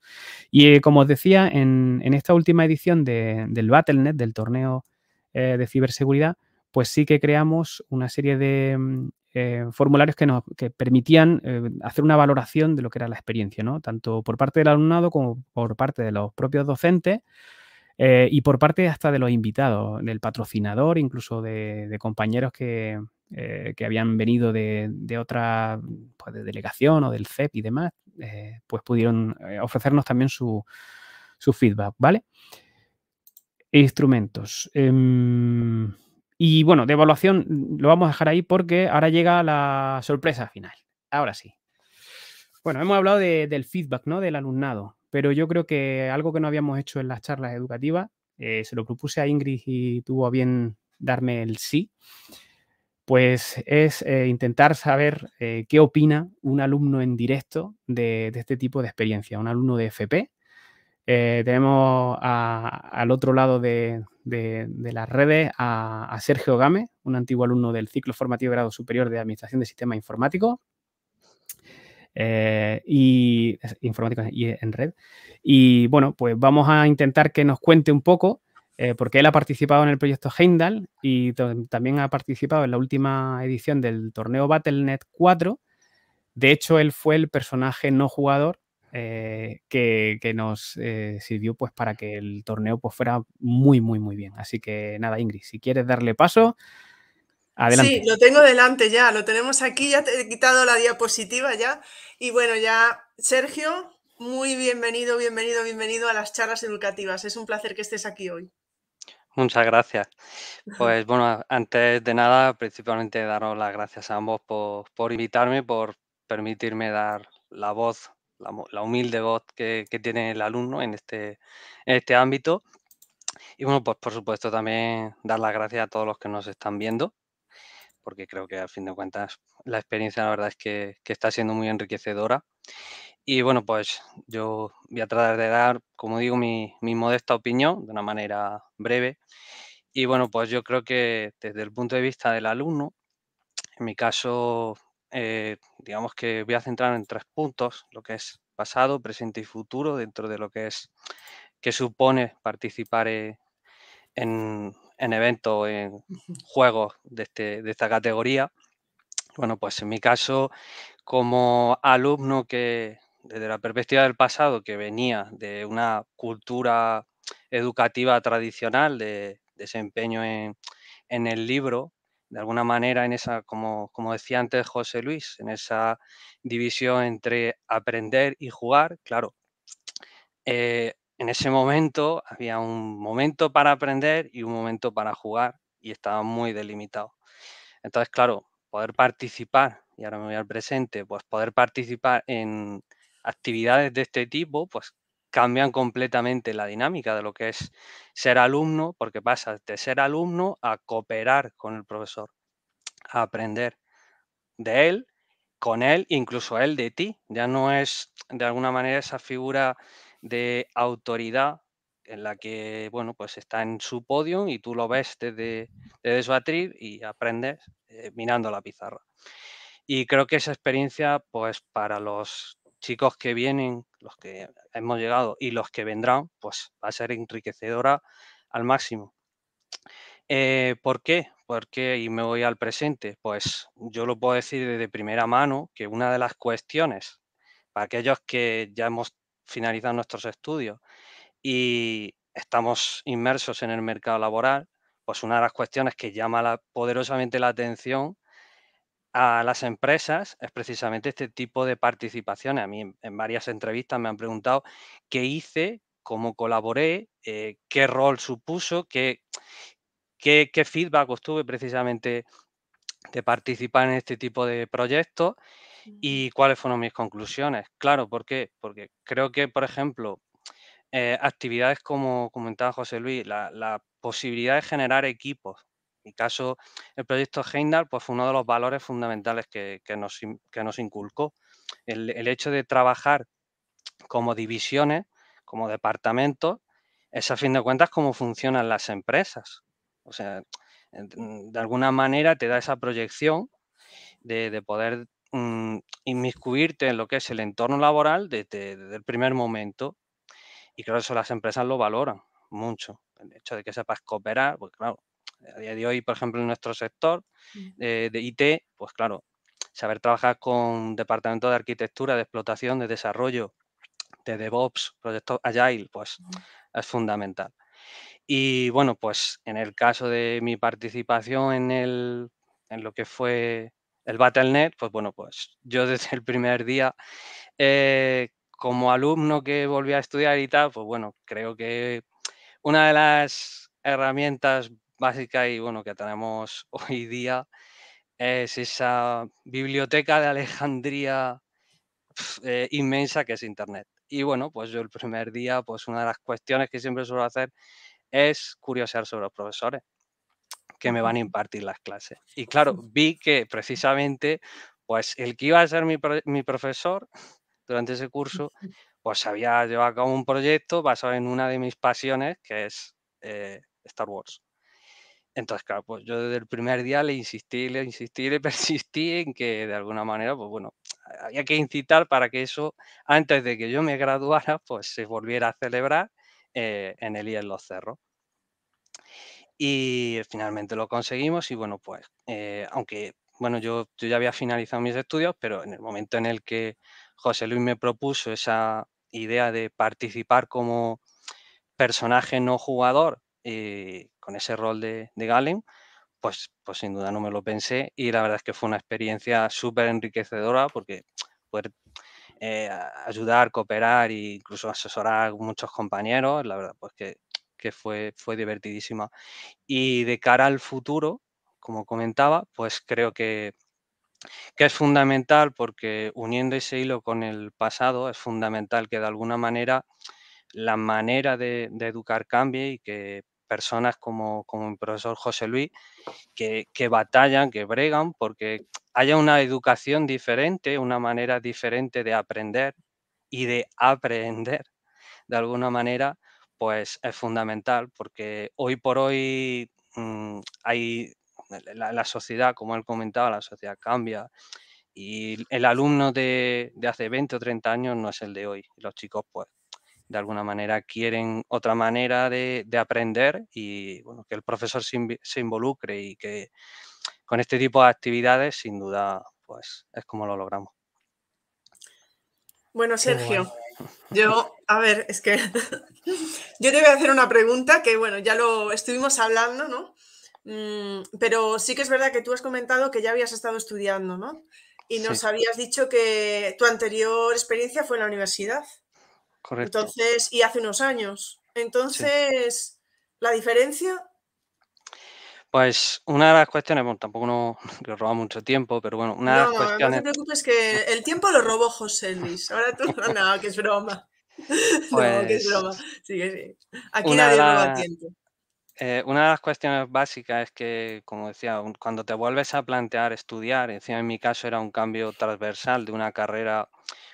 Y eh, como os decía, en, esta última edición del Battle.net, del torneo eh, de ciberseguridad, pues sí que creamos una serie de mm, formularios que nos permitían hacer una valoración de lo que era la experiencia, ¿no? Tanto por parte del alumnado como por parte de los propios docentes. y por parte hasta de los invitados, del patrocinador, incluso de compañeros que, eh, que habían venido de, otra pues, de delegación o del CEP y demás, eh, pues pudieron eh, ofrecernos también su, feedback, ¿vale? Instrumentos. Y bueno, de evaluación lo vamos a dejar ahí porque ahora llega la sorpresa final. Ahora sí. Bueno, hemos hablado del feedback, ¿no? Del alumnado, pero yo creo que algo que no habíamos hecho en las charlas educativas, se lo propuse a Ingrid y tuvo a bien darme el sí pues es eh, intentar saber eh, qué opina un alumno en directo de, este tipo de experiencia, un alumno de FP. Eh, tenemos al otro lado de, las redes a, Sergio Game, un antiguo alumno del ciclo formativo de grado superior de Administración de Sistemas Informáticos. y informáticos y en red. Y bueno, pues vamos a intentar que nos cuente un poco eh, porque él ha participado en el proyecto Heimdall y también ha participado en la última edición del torneo Battle.net 4. De hecho, él fue el personaje no jugador eh, que, nos eh, sirvió pues, para que el torneo pues, fuera muy, muy, muy bien. Así que nada, Ingrid, si quieres darle paso, adelante. Sí, lo tengo delante ya, lo tenemos aquí, ya te he quitado la diapositiva ya. Y bueno, ya, Sergio, muy bienvenido, bienvenido, bienvenido a las charlas educativas. Es un placer que estés aquí hoy. Muchas gracias. Pues bueno, antes de nada, principalmente daros las gracias a ambos por, invitarme, por permitirme dar la voz, la, humilde voz que, tiene el alumno en este, en este ámbito. Y bueno, pues por supuesto también dar las gracias a todos los que nos están viendo, porque creo que al fin de cuentas la experiencia la verdad es que, que está siendo muy enriquecedora. Y bueno, pues yo voy a tratar de dar, como digo, mi, modesta opinión de una manera breve. Y bueno, pues yo creo que desde el punto de vista del alumno, en mi caso, eh, digamos que voy a centrar en tres puntos, lo que es pasado, presente y futuro, dentro de lo que es que supone participar en, en eventos, en juegos de, este, de esta categoría. Bueno, pues en mi caso, como alumno que, desde la perspectiva del pasado, que venía de una cultura educativa tradicional de desempeño en, el libro, de alguna manera en esa, como, como, decía antes José Luis, en esa división entre aprender y jugar, claro, eh, en ese momento había un momento para aprender y un momento para jugar y estaba muy delimitado. Entonces, claro, poder participar, y ahora me voy al presente, pues poder participar en, actividades de este tipo, pues cambian completamente la dinámica de lo que es ser alumno, porque pasas de ser alumno a cooperar con el profesor, a aprender de él, con él, incluso él de ti. Ya no es de alguna manera esa figura de autoridad en la que, bueno, pues está en su podio y tú lo ves desde, su atril y aprendes eh, mirando la pizarra. Y creo que esa experiencia, pues para los chicos que vienen, los que hemos llegado y los que vendrán, pues va a ser enriquecedora al máximo. Eh, ¿Por qué? Porque, y me voy al presente, pues yo lo puedo decir de primera mano que una de las cuestiones para aquellos que ya hemos finalizado nuestros estudios y estamos inmersos en el mercado laboral, pues una de las cuestiones que llama poderosamente la atención a las empresas es precisamente este tipo de participaciones. A mí en, varias entrevistas me han preguntado qué hice, cómo colaboré, eh, qué rol supuso, qué, qué, qué feedback obtuve precisamente de participar en este tipo de proyectos y cuáles fueron mis conclusiones. Claro, ¿por qué? Porque creo que, por ejemplo, eh, actividades como comentaba José Luis, la, posibilidad de generar equipos. Mi caso, el proyecto Heimdall pues, fue uno de los valores fundamentales que, nos, inculcó. El, hecho de trabajar como divisiones, como departamentos, es a fin de cuentas cómo funcionan las empresas. O sea, de alguna manera te da esa proyección de, poder mm, inmiscuirte en lo que es el entorno laboral desde el primer momento y creo que eso las empresas lo valoran mucho. El hecho de que sepas cooperar, pues claro, a día de hoy, por ejemplo, en nuestro sector de IT, pues claro, saber trabajar con departamentos de arquitectura, de explotación, de desarrollo, de DevOps, proyectos Agile, pues es fundamental. Y bueno, pues en el caso de mi participación en, el, en lo que fue el Battle.net, pues bueno, pues yo desde el primer día eh, como alumno que volví a estudiar y tal, pues bueno, creo que una de las herramientas básicas y bueno que tenemos hoy día es esa biblioteca de Alejandría eh, inmensa que es Internet. Y bueno, pues yo el primer día, pues una de las cuestiones que siempre suelo hacer es curiosear sobre los profesores que me van a impartir las clases. Y claro, vi que precisamente, pues el que iba a ser mi, mi profesor durante ese curso, pues había llevado a cabo un proyecto basado en una de mis pasiones, que es eh, Star Wars. Entonces, claro, pues yo desde el primer día le insistí, le insistí, le persistí en que de alguna manera, pues bueno, había que incitar para que eso, antes de que yo me graduara, pues se volviera a celebrar eh, en el en Los Cerros. Y finalmente lo conseguimos y bueno, pues, eh, aunque, bueno, yo, yo ya había finalizado mis estudios, pero en el momento en el que José Luis me propuso esa idea de participar como personaje no jugador eh, con ese rol de, Galen, pues, pues sin duda no me lo pensé y la verdad es que fue una experiencia súper enriquecedora porque poder eh, ayudar, cooperar e incluso asesorar a muchos compañeros, la verdad pues que, que fue, fue divertidísima. Y de cara al futuro, como comentaba, pues creo que que es fundamental porque uniendo ese hilo con el pasado es fundamental que de alguna manera la manera de, educar cambie y que personas como, como el profesor José Luis que, que, batallan, que bregan porque haya una educación diferente, una manera diferente de aprender y de aprender de alguna manera, pues es fundamental porque hoy por hoy mm, hay la, sociedad, como él comentaba, la sociedad cambia y el alumno de, hace 20 o 30 años no es el de hoy. Los chicos, pues, de alguna manera quieren otra manera de, aprender y bueno, que el profesor se, involucre y que con este tipo de actividades, sin duda, pues es como lo logramos. Bueno, Sergio, yo, a ver, es que yo te voy a hacer una pregunta que, bueno, ya lo estuvimos hablando, ¿no? Mm, pero sí que es verdad que tú has comentado que ya habías estado estudiando, ¿no? Y nos habías dicho que tu anterior experiencia fue en la universidad. Correcto. Entonces, y hace unos años. Entonces, ¿la diferencia? Pues una de las cuestiones, bueno, tampoco nos, roba mucho tiempo, pero bueno, una de las cuestiones... No te preocupes que el tiempo lo robó José Luis. Ahora tú, no, que es broma. No, que es broma. Pues sí, sí. Aquí nadie roba tiempo. Eh, una de las cuestiones básicas es que, como decía, cuando te vuelves a plantear estudiar, encima en mi caso era un cambio transversal de una carrera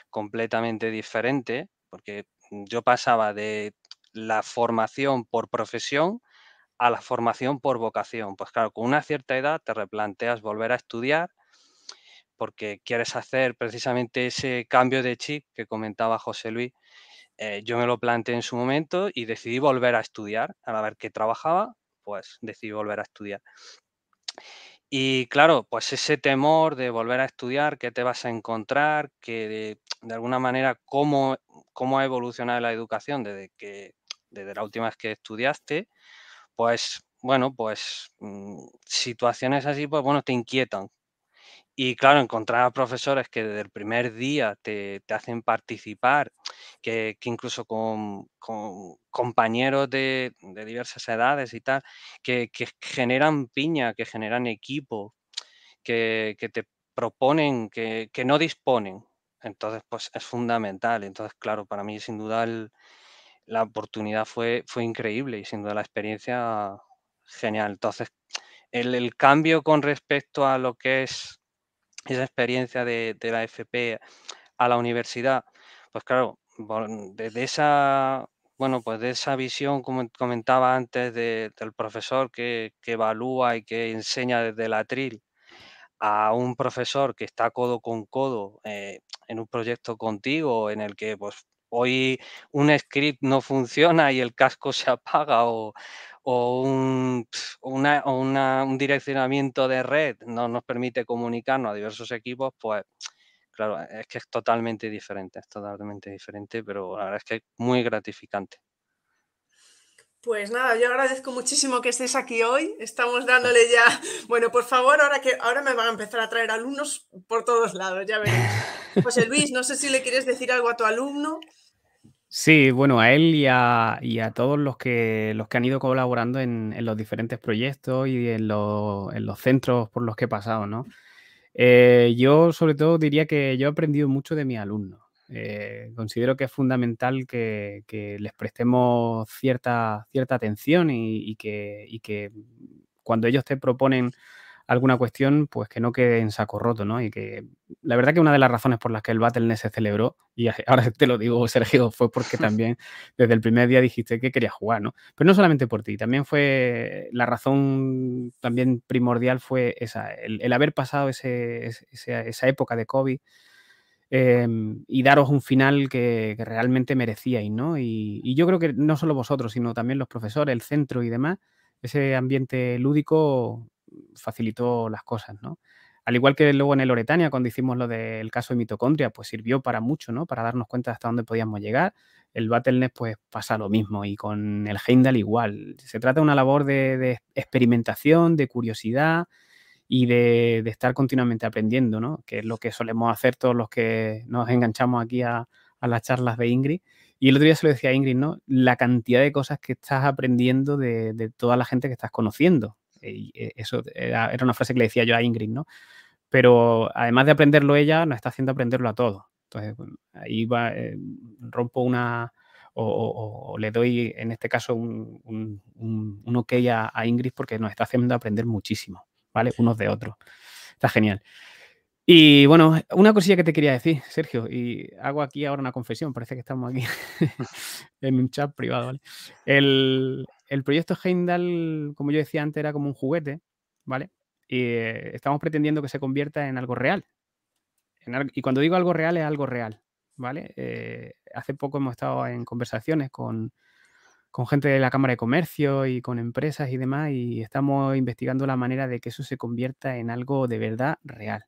completamente diferente, porque yo pasaba de la formación por profesión a la formación por vocación. Pues claro, con una cierta edad te replanteas volver a estudiar porque quieres hacer precisamente ese cambio de chip que comentaba José Luis. Eh, yo me lo planteé en su momento y decidí volver a estudiar. A ver qué trabajaba, pues decidí volver a estudiar. Y claro, pues ese temor de volver a estudiar, qué te vas a encontrar, que de, alguna manera cómo, cómo ha evolucionado la educación desde que desde la última vez que estudiaste, pues bueno, pues mm, situaciones así, pues bueno, te inquietan. Y claro, encontrar a profesores que desde el primer día te, hacen participar, que, incluso con, compañeros de, diversas edades y tal, que, generan piña, que generan equipo, que, te proponen, que, no disponen. Entonces, pues es fundamental. Entonces, claro, para mí sin duda la oportunidad fue, fue increíble y sin duda la experiencia genial. Entonces, el, cambio con respecto a lo que es esa experiencia de, la FP a la universidad, pues claro, desde esa, bueno, pues de esa visión, como comentaba antes, del profesor que, evalúa y que enseña desde el atril a un profesor que está codo con codo eh, en un proyecto contigo, en el que pues hoy un script no funciona y el casco se apaga o, un, un direccionamiento de red no nos permite comunicarnos a diversos equipos, pues claro, es que es totalmente diferente, es totalmente diferente, pero la verdad es que es muy gratificante. Pues nada, yo agradezco muchísimo que estés aquí hoy. Estamos dándole ya, bueno, por favor, ahora que ahora me van a empezar a traer alumnos por todos lados, ya veréis. José Luis, no sé si le quieres decir algo a tu alumno. Sí, bueno, a él y a, todos los que, los que han ido colaborando en, los diferentes proyectos y en, los centros por los que he pasado, ¿no? Eh, yo sobre todo diría que yo he aprendido mucho de mis alumnos. Eh, considero que es fundamental que, les prestemos cierta, cierta atención y, que, y que cuando ellos te proponen alguna cuestión, pues que no quede en saco roto, ¿no? Y que la verdad que una de las razones por las que el Battle.net se celebró, y ahora te lo digo, Sergio, fue porque también desde el primer día dijiste que querías jugar, ¿no? Pero no solamente por ti, también fue la razón también primordial fue esa, el, haber pasado ese, esa época de COVID. Em, y daros un final que, realmente merecíais, ¿no? Y, y, yo creo que no solo vosotros, sino también los profesores, el centro y demás, ese ambiente lúdico facilitó las cosas, ¿no? Al igual que luego en el Oretania, cuando hicimos lo del caso de mitocondria, pues sirvió para mucho, ¿no? Para darnos cuenta hasta dónde podíamos llegar. El Battle.net, pues pasa lo mismo y con el Heimdall igual. Se trata de una labor de, experimentación, de curiosidad y de, estar continuamente aprendiendo, ¿no? Que es lo que solemos hacer todos los que nos enganchamos aquí a, las charlas de Ingrid. Y el otro día se lo decía a Ingrid, ¿no? La cantidad de cosas que estás aprendiendo de, de toda la gente que estás conociendo. Y eh, eso era, una frase que le decía yo a Ingrid, ¿no? Pero además de aprenderlo ella, nos está haciendo aprenderlo a todos. Entonces, ahí va, eh, rompo una, o, le doy en este caso un, un, ok a, Ingrid porque nos está haciendo aprender muchísimo, ¿vale? Unos de otros. Está genial. Y bueno, una cosilla que te quería decir, Sergio, y hago aquí ahora una confesión, parece que estamos aquí en un chat privado, ¿vale? El, el proyecto Heimdall, como yo decía antes, era como un juguete, ¿vale? Y eh, estamos pretendiendo que se convierta en algo real. y cuando digo algo real, es algo real, ¿vale? Eh, hace poco hemos estado en conversaciones con, gente de la Cámara de Comercio y con empresas y demás, y estamos investigando la manera de que eso se convierta en algo de verdad real.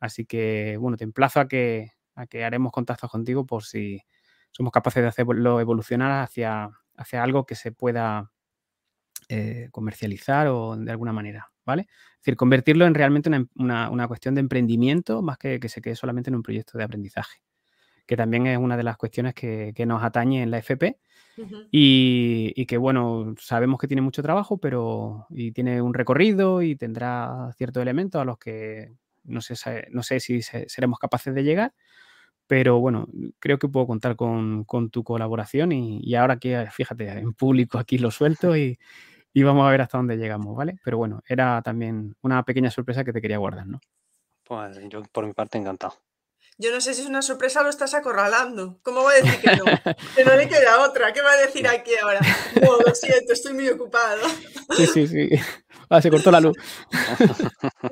Así que, bueno, te emplazo a que, a que haremos contactos contigo por si somos capaces de hacerlo evolucionar hacia, hacia algo que se pueda eh, comercializar o de alguna manera, ¿vale? Es decir, convertirlo en realmente una, cuestión de emprendimiento más que que se quede solamente en un proyecto de aprendizaje. que también es una de las cuestiones que, nos atañe en la FP. y, que bueno, sabemos que tiene mucho trabajo, pero y tiene un recorrido y tendrá ciertos elementos a los que no sé, no sé si seremos capaces de llegar, pero bueno, creo que puedo contar con, tu colaboración y, ahora que, fíjate, en público aquí lo suelto y, y, vamos a ver hasta dónde llegamos, ¿vale? Pero bueno, era también una pequeña sorpresa que te quería guardar, ¿no? Pues yo por mi parte encantado. Yo no sé si es una sorpresa o lo estás acorralando. ¿Cómo va a decir que no? que no le queda otra. ¿Qué va a decir aquí ahora? No, lo siento, estoy muy ocupado. sí, sí, sí. Ah, se cortó la luz.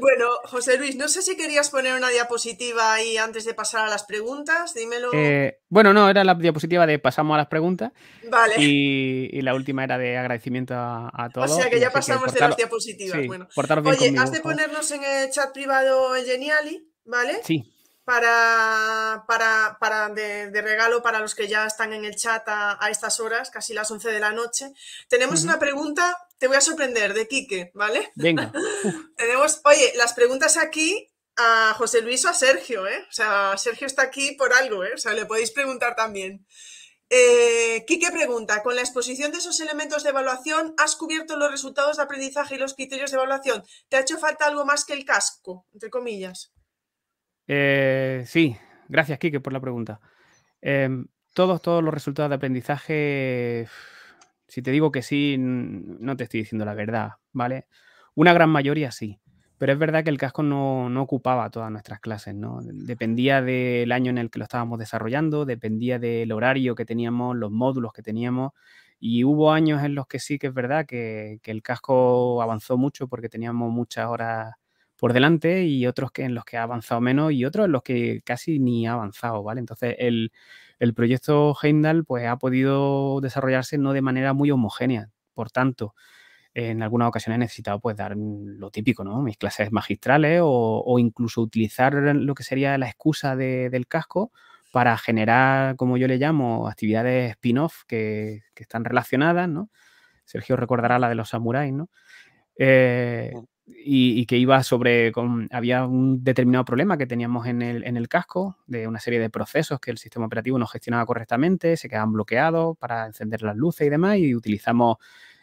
bueno, José Luis, no sé si querías poner una diapositiva ahí antes de pasar a las preguntas. Dímelo. Eh, bueno, no, era la diapositiva de pasamos a las preguntas. Vale. Y, la última era de agradecimiento a, todos. O sea que ya pasamos de las diapositivas. bueno. Oye, has de ponernos en el chat privado en Geniali, ¿vale? Sí para, para, para de, regalo para los que ya están en el chat a, estas horas, casi las 11 de la noche. Tenemos una pregunta, te voy a sorprender, de Quique, ¿vale? Venga. Tenemos, oye, las preguntas aquí a José Luis o a Sergio, ¿eh? O sea, Sergio está aquí por algo, ¿eh? O sea, le podéis preguntar también. Eh, Quique pregunta, con la exposición de esos elementos de evaluación, ¿has cubierto los resultados de aprendizaje y los criterios de evaluación? ¿Te ha hecho falta algo más que el casco, entre comillas? Eh, sí, gracias, Kike, por la pregunta. Em, todos, todos los resultados de aprendizaje, si te digo que sí, no te estoy diciendo la verdad, ¿vale? Una gran mayoría sí, pero es verdad que el casco no, no ocupaba todas nuestras clases, ¿no? Dependía del año en el que lo estábamos desarrollando, dependía del horario que teníamos, los módulos que teníamos, y hubo años en los que sí que es verdad que, que el casco avanzó mucho porque teníamos muchas horas por delante y otros que en los que ha avanzado menos y otros en los que casi ni ha avanzado, ¿vale? Entonces el, proyecto Heimdall pues ha podido desarrollarse no de manera muy homogénea, por tanto, en algunas ocasiones he necesitado pues dar lo típico, ¿no? Mis clases magistrales o, incluso utilizar lo que sería la excusa del casco para generar, como yo le llamo, actividades spin-off que, que, están relacionadas, ¿no? Sergio recordará la de los samuráis, ¿no? Eh, y, que iba sobre, había un determinado problema que teníamos en el, en el, casco de una serie de procesos que el sistema operativo no gestionaba correctamente, se quedaban bloqueados para encender las luces y demás, y utilizamos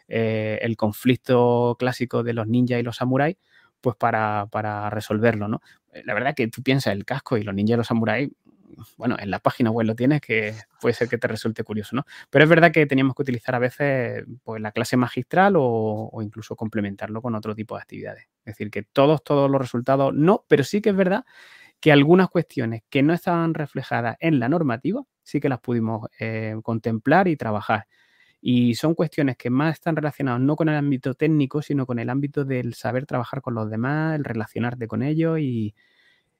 eh, el conflicto clásico de los ninjas y los samuráis pues para, para resolverlo, ¿no? La verdad que tú piensas el casco y los ninjas y los samuráis bueno, en la página web lo tienes, que puede ser que te resulte curioso, ¿no? Pero es verdad que teníamos que utilizar a veces pues, la clase magistral o, incluso complementarlo con otro tipo de actividades. Es decir, que todos, todos los resultados no, pero sí que es verdad que algunas cuestiones que no estaban reflejadas en la normativa, sí que las pudimos eh, contemplar y trabajar. Y son cuestiones que más están relacionadas no con el ámbito técnico, sino con el ámbito del saber trabajar con los demás, el relacionarte con ellos y,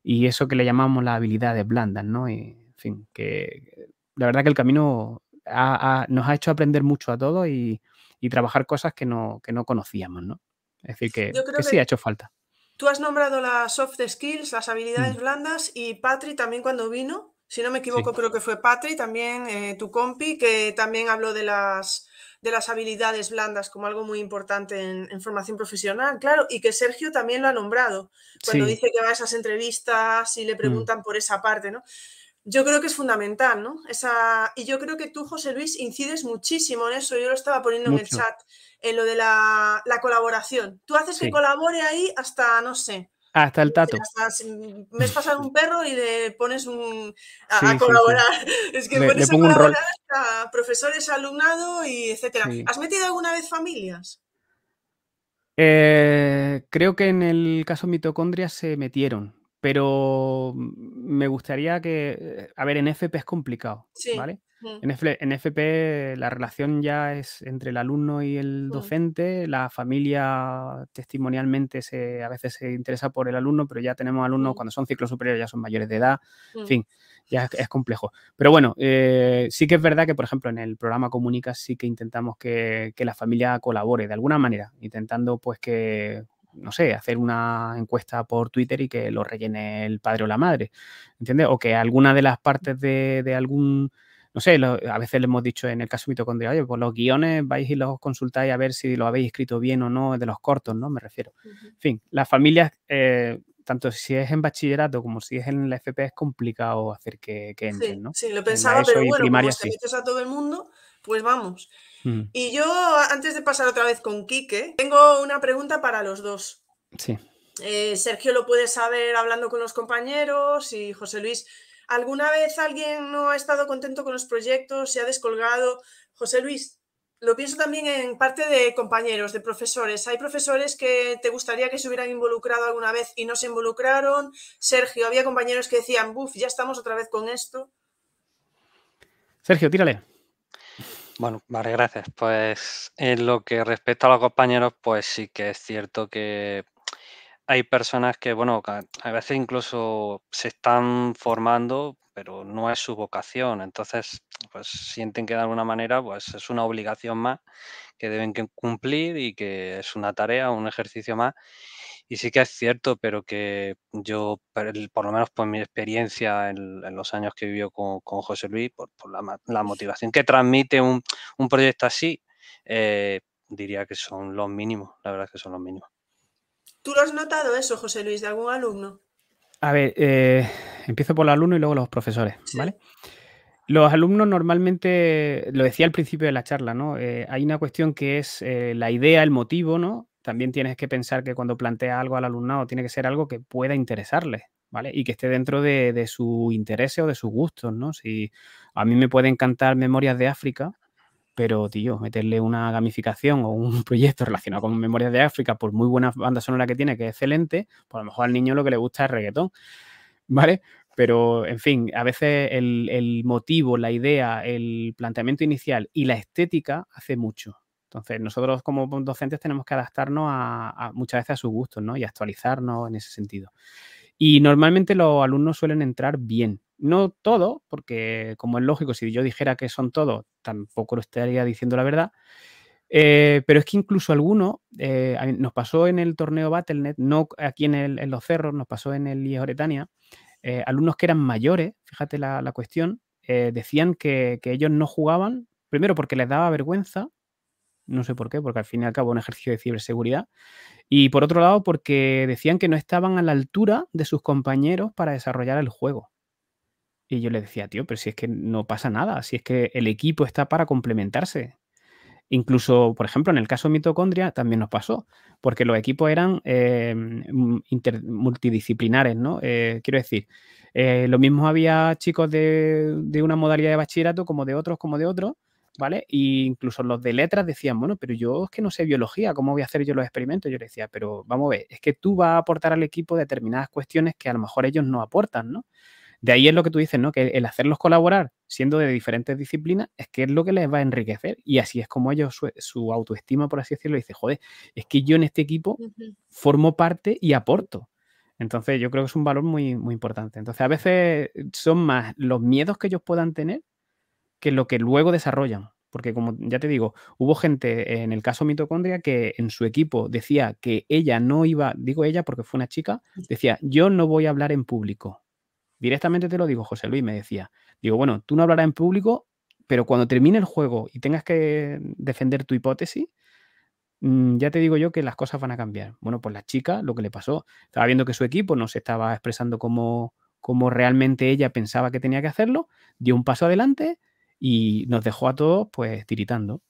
y eso que le llamamos las habilidades blandas, ¿no? Y, en fin, que la verdad que el camino nos ha hecho aprender mucho a todos y, trabajar cosas que no, que no conocíamos, ¿no? Es decir, que, sí ha hecho falta. Tú has nombrado las soft skills, las habilidades mm. blandas, y Patri también cuando vino, si no me equivoco, creo que fue Patri, también eh, tu compi, que también habló de las de las habilidades blandas como algo muy importante en, formación profesional, claro, y que Sergio también lo ha nombrado cuando dice que va a esas entrevistas y le mm. preguntan por esa parte, ¿no? Yo creo que es fundamental, ¿no? Esa, y yo creo que tú, José Luis, incides muchísimo en eso. Yo lo estaba poniendo en el chat, en lo de la, colaboración. Tú haces que colabore ahí hasta, no sé, hasta el tato. me has pasado un perro y le pones un, a, colaborar. es que pones a colaborar a profesores, alumnado y etcétera. ¿Has metido alguna vez familias? Eh, creo que en el caso mitocondria se metieron, pero me gustaría que. A ver, en FP es complicado, ¿vale? En, FP la relación ya es entre el alumno y el docente, la familia testimonialmente se, a veces se interesa por el alumno, pero ya tenemos alumnos cuando son ciclos superiores ya son mayores de edad, en fin, ya es, complejo. Pero bueno, eh, sí que es verdad que, por ejemplo, en el programa Comunica sí que intentamos que, que la familia colabore de alguna manera, intentando pues que no sé, hacer una encuesta por Twitter y que lo rellene el padre o la madre, ¿entiendes? O que alguna de las partes de, de algún no sé, a veces le hemos dicho en el caso mitocondria, oye, pues los guiones vais y los consultáis a ver si lo habéis escrito bien o no de los cortos, ¿no? Me refiero. En fin, las familias, eh, tanto si es en bachillerato como si es en la FP, es complicado hacer que, que entren, ¿no? Sí, lo pensaba, pero bueno, como sí. metes a todo el mundo, pues vamos. Mm. Y yo, antes de pasar otra vez con Quique, tengo una pregunta para los dos. Sí. Eh, Sergio lo puede saber hablando con los compañeros y José Luis, ¿alguna vez alguien no ha estado contento con los proyectos, se ha descolgado? José Luis, lo pienso también en parte de compañeros, de profesores. Hay profesores que te gustaría que se hubieran involucrado alguna vez y no se involucraron. Sergio, había compañeros que decían, buf, ya estamos otra vez con esto. Sergio, tírale. Bueno, vale, gracias. Pues en lo que respecta a los compañeros, pues sí que es cierto que hay personas que, bueno, a veces incluso se están formando, pero no es su vocación. Entonces, pues sienten que de alguna manera, pues es una obligación más que deben cumplir y que es una tarea, un ejercicio más. Y sí que es cierto, pero que yo, por lo menos por mi experiencia en, los años que vivió con, con José Luis, por, la, motivación que transmite un, proyecto así, eh, diría que son los mínimos, la verdad es que son los mínimos. ¿Tú lo has notado eso, José Luis, de algún alumno? A ver, eh, empiezo por los alumnos y luego los profesores, ¿vale? Los alumnos normalmente, lo decía al principio de la charla, ¿no? Eh, hay una cuestión que es eh, la idea, el motivo, ¿no? También tienes que pensar que cuando plantea algo al alumnado tiene que ser algo que pueda interesarle, ¿vale? Y que esté dentro de, de su interés o de sus gustos, ¿no? Si a mí me puede encantar Memorias de África, pero, tío, meterle una gamificación o un proyecto relacionado con Memorias de África, por muy buena banda sonora que tiene, que es excelente, pues a lo mejor al niño lo que le gusta es reggaetón, ¿vale? Pero, en fin, a veces el, motivo, la idea, el planteamiento inicial y la estética hace mucho. Entonces, nosotros como docentes tenemos que adaptarnos a, muchas veces a sus gustos, ¿no? Y actualizarnos en ese sentido. Y normalmente los alumnos suelen entrar bien, no todo, porque como es lógico, si yo dijera que son todos, tampoco lo estaría diciendo la verdad. Eh, pero es que incluso algunos, eh, nos pasó en el torneo Battle.net, no aquí en, los cerros, nos pasó en el IES Oretania, eh, alumnos que eran mayores, fíjate la, cuestión, decían que, ellos no jugaban, primero porque les daba vergüenza, no sé por qué, porque al fin y al cabo un ejercicio de ciberseguridad, y por otro lado porque decían que no estaban a la altura de sus compañeros para desarrollar el juego. Y yo le decía, tío, pero si es que no pasa nada, si es que el equipo está para complementarse. Incluso, por ejemplo, en el caso de mitocondria también nos pasó, porque los equipos eran eh, multidisciplinares, ¿no? Eh, quiero decir, eh, lo mismo había chicos de, una modalidad de bachillerato como de otros, como de otros, ¿vale? E incluso los de letras decían, bueno, pero yo es que no sé biología, ¿cómo voy a hacer yo los experimentos? Yo le decía, pero vamos a ver, es que tú vas a aportar al equipo determinadas cuestiones que a lo mejor ellos no aportan, ¿no? De ahí es lo que tú dices, ¿no? Que el hacerlos colaborar siendo de diferentes disciplinas es que es lo que les va a enriquecer. Y así es como ellos, su, autoestima, por así decirlo, dice, joder, es que yo en este equipo formo parte y aporto. Entonces yo creo que es un valor muy, muy importante. Entonces a veces son más los miedos que ellos puedan tener que lo que luego desarrollan. Porque como ya te digo, hubo gente en el caso mitocondria que en su equipo decía que ella no iba, digo ella porque fue una chica, decía, yo no voy a hablar en público. Directamente te lo digo, José Luis me decía. Digo, bueno, tú no hablarás en público, pero cuando termine el juego y tengas que defender tu hipótesis, mm, ya te digo yo que las cosas van a cambiar. Bueno, pues la chica, lo que le pasó, estaba viendo que su equipo no se estaba expresando como, como realmente ella pensaba que tenía que hacerlo, dio un paso adelante y nos dejó a todos pues tiritando.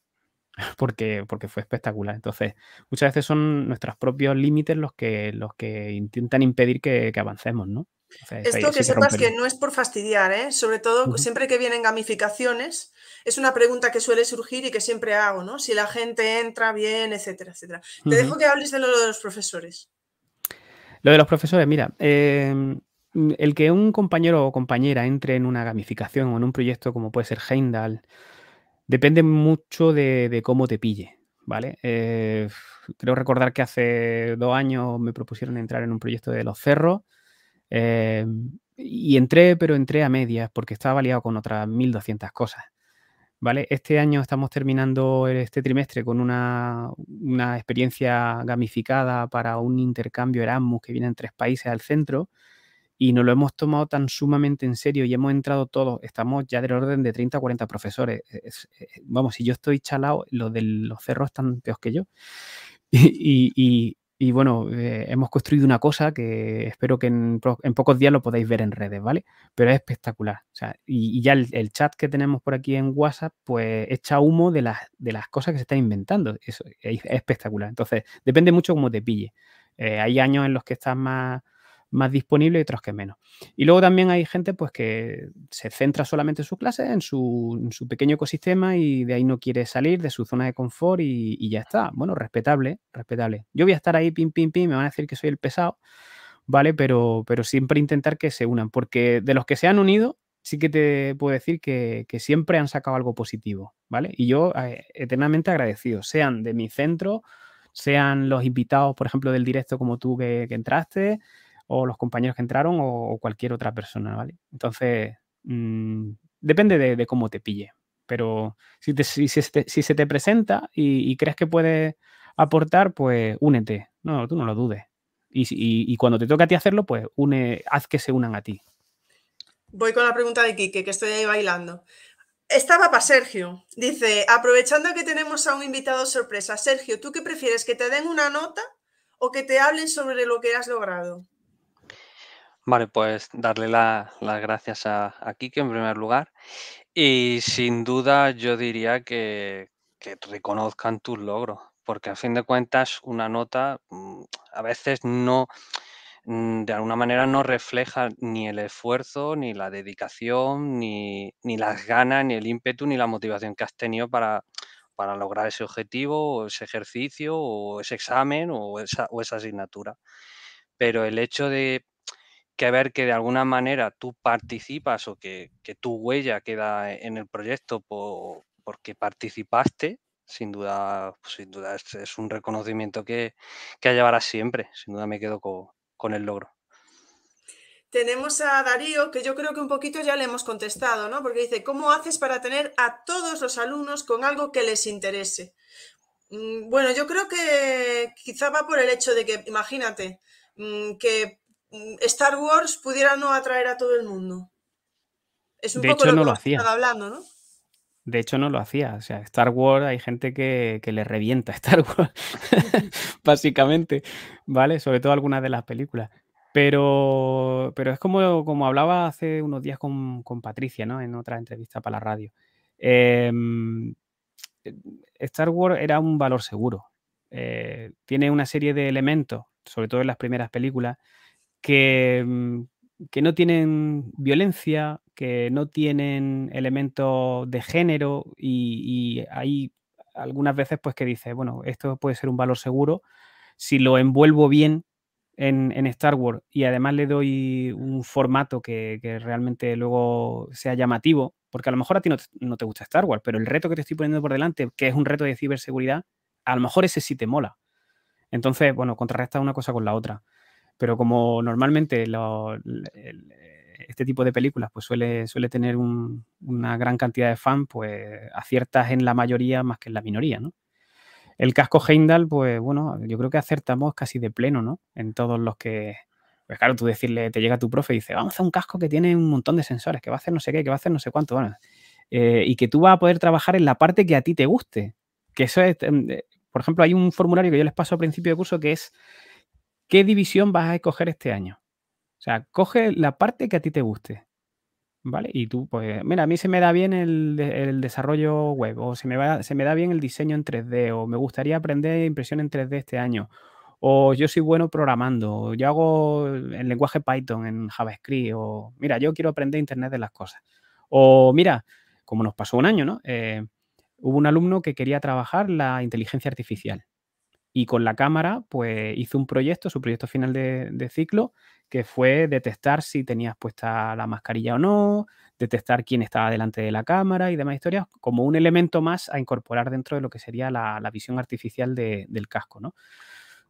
Porque, porque fue espectacular. Entonces, muchas veces son nuestros propios límites los que, los que intentan impedir que avancemos, ¿no? Esto que sepas que no es por fastidiar, ¿eh? sobre todo siempre que vienen gamificaciones, es una pregunta que suele surgir y que siempre hago, ¿no? Si la gente entra bien, etcétera, etcétera. Te dejo que hables de lo de los profesores. Lo de los profesores, mira, em, el que un compañero o compañera entre en una gamificación o en un proyecto como puede ser Heimdall, depende mucho de, cómo te pille, ¿vale? Eh, creo recordar que hace dos años me propusieron entrar en un proyecto de los cerros eh, y entré, pero entré a medias porque estaba liado con otras 1200 cosas. ¿Vale? Este año estamos terminando este trimestre con una, una, experiencia gamificada para un intercambio Erasmus que viene en tres países al centro y nos lo hemos tomado tan sumamente en serio y hemos entrado todos, estamos ya del orden de 30 o 40 profesores. vamos, si yo estoy chalado, los de los cerros están peor que yo. y bueno, eh, hemos construido una cosa que espero que en, pocos días lo podáis ver en redes, ¿vale? Pero es espectacular. O sea, y, ya el, chat que tenemos por aquí en WhatsApp, pues echa humo de las, de las cosas que se están inventando. Eso es, espectacular. Entonces, depende mucho cómo te pille. Eh, hay años en los que estás más más disponible y otros que menos. Y luego también hay gente pues que se centra solamente en su clase, en su, pequeño ecosistema y de ahí no quiere salir de su zona de confort y, ya está. Bueno, respetable, respetable. Yo voy a estar ahí, pim, pim, pim, me van a decir que soy el pesado, ¿vale? Pero, pero siempre intentar que se unan, porque de los que se han unido, sí que te puedo decir que, siempre han sacado algo positivo, ¿vale? Y yo eh, eternamente agradecido, sean de mi centro, sean los invitados, por ejemplo, del directo como tú que entraste, o los compañeros que entraron o, cualquier otra persona, ¿vale? Entonces, mm, depende de, cómo te pille. Pero si, si, se te presenta y, crees que puedes aportar, pues únete. No, tú no lo dudes. Y, cuando te toca a ti hacerlo, pues une, haz que se unan a ti. Voy con la pregunta de Quique, que estoy ahí bailando. Estaba para Sergio. Dice, aprovechando que tenemos a un invitado sorpresa, Sergio, ¿tú qué prefieres? ¿Que te den una nota o que te hablen sobre lo que has logrado? Vale, pues darle las gracias a, a en primer lugar. Y sin duda yo diría que, reconozcan tus logros, porque a fin de cuentas una nota mm, a veces no, mm, de alguna manera no refleja ni el esfuerzo, ni la dedicación, ni, las ganas, ni el ímpetu, ni la motivación que has tenido para, para lograr ese objetivo, o ese ejercicio, o ese examen, o esa, o esa asignatura. Pero el hecho de que ver que de alguna manera tú participas o que, tu huella queda en el proyecto porque participaste, sin duda, sin duda es, un reconocimiento que, que llevarás siempre. Sin duda me quedo con, el logro. Tenemos a Darío, que yo creo que un poquito ya le hemos contestado, ¿no? Porque dice, ¿cómo haces para tener a todos los alumnos con algo que les interese? Mm, bueno, yo creo que quizá va por el hecho de que, imagínate, mm, que Star Wars pudiera no atraer a todo el mundo. Es un de poco hecho, lo no lo hacía. hablando, ¿no? De hecho, no lo hacía. O sea, Star Wars hay gente que, le revienta Star Wars, básicamente, ¿vale? Sobre todo algunas de las películas. Pero, pero es como, como hablaba hace unos días con, Patricia, ¿no? En otra entrevista para la radio. Em, Star Wars era un valor seguro. Eh, tiene una serie de elementos, sobre todo en las primeras películas, Mm, que, no tienen violencia, que no tienen elementos de género y, hay algunas veces pues que dice, bueno, esto puede ser un valor seguro si lo envuelvo bien en, Star Wars y además le doy un formato que, realmente luego sea llamativo, porque a lo mejor a ti no no te, gusta Star Wars, pero el reto que te estoy poniendo por delante, que es un reto de ciberseguridad, a lo mejor ese sí te mola. Entonces, bueno, contrarresta una cosa con la otra. Pero como normalmente este tipo de películas pues suele, suele tener una gran cantidad de fans, pues aciertas en la mayoría más que en la minoría, ¿no? El casco Heimdall, pues bueno, yo creo que acertamos casi de pleno, ¿no? En todos los que... Pues claro, tú decirle, te llega tu profe y dice, vamos a hacer un casco que tiene un montón de sensores, que va a hacer no sé qué, que va a hacer no sé cuánto, bueno, eh, y que tú vas a poder trabajar en la parte que a ti te guste. Que eso es, em, por ejemplo, hay un formulario que yo les paso al principio de curso que es ¿Qué división vas a escoger este año? O sea, coge la parte que a ti te guste. ¿Vale? Y tú, pues, mira, a mí se me da bien el, desarrollo web, o se me, va, se me da bien el diseño en 3D, o me gustaría aprender impresión en 3D este año, o yo soy bueno programando, o yo hago el lenguaje Python en JavaScript, o mira, yo quiero aprender Internet de las cosas. O mira, como nos pasó un año, ¿no? Eh, hubo un alumno que quería trabajar la inteligencia artificial y con la cámara, pues hizo un proyecto, su proyecto final de, ciclo, que fue detectar si tenías puesta la mascarilla o no, detectar quién estaba delante de la cámara y demás historias, como un elemento más a incorporar dentro de lo que sería la, visión artificial del casco, ¿no?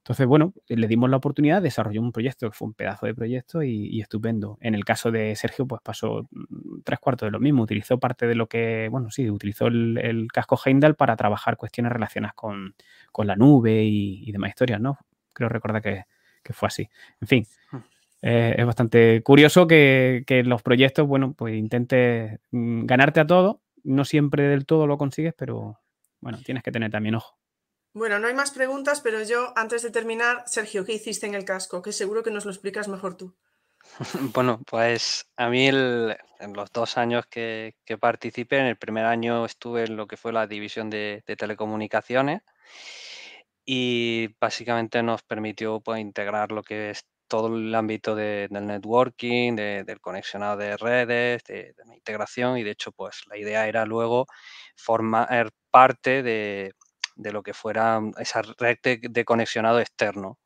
Entonces, bueno, le dimos la oportunidad, desarrolló un proyecto que fue un pedazo de proyecto y, estupendo. En el caso de Sergio, pues pasó mm, tres cuartos de lo mismo. Utilizó parte de lo que, bueno, sí, utilizó el, casco Heimdall para trabajar cuestiones relacionadas con, la nube y, demás historias, ¿no? Creo recordar que, fue así. En fin, hmm. eh, es bastante curioso que, que los proyectos, bueno, pues intentes mm, ganarte a todo. No siempre del todo lo consigues, pero bueno, tienes que tener también ojo. Bueno, no hay más preguntas, pero yo, antes de terminar, Sergio, ¿qué hiciste en el casco? Que seguro que nos lo explicas mejor tú. Bueno, pues a mí en los dos años que, participé, en el primer año estuve en lo que fue la división de, telecomunicaciones y básicamente nos permitió pues, integrar lo que es todo el ámbito del networking, del conexionado de redes, de, la integración y de hecho pues la idea era luego formar parte de, lo que fuera esa red de, conexionado externo.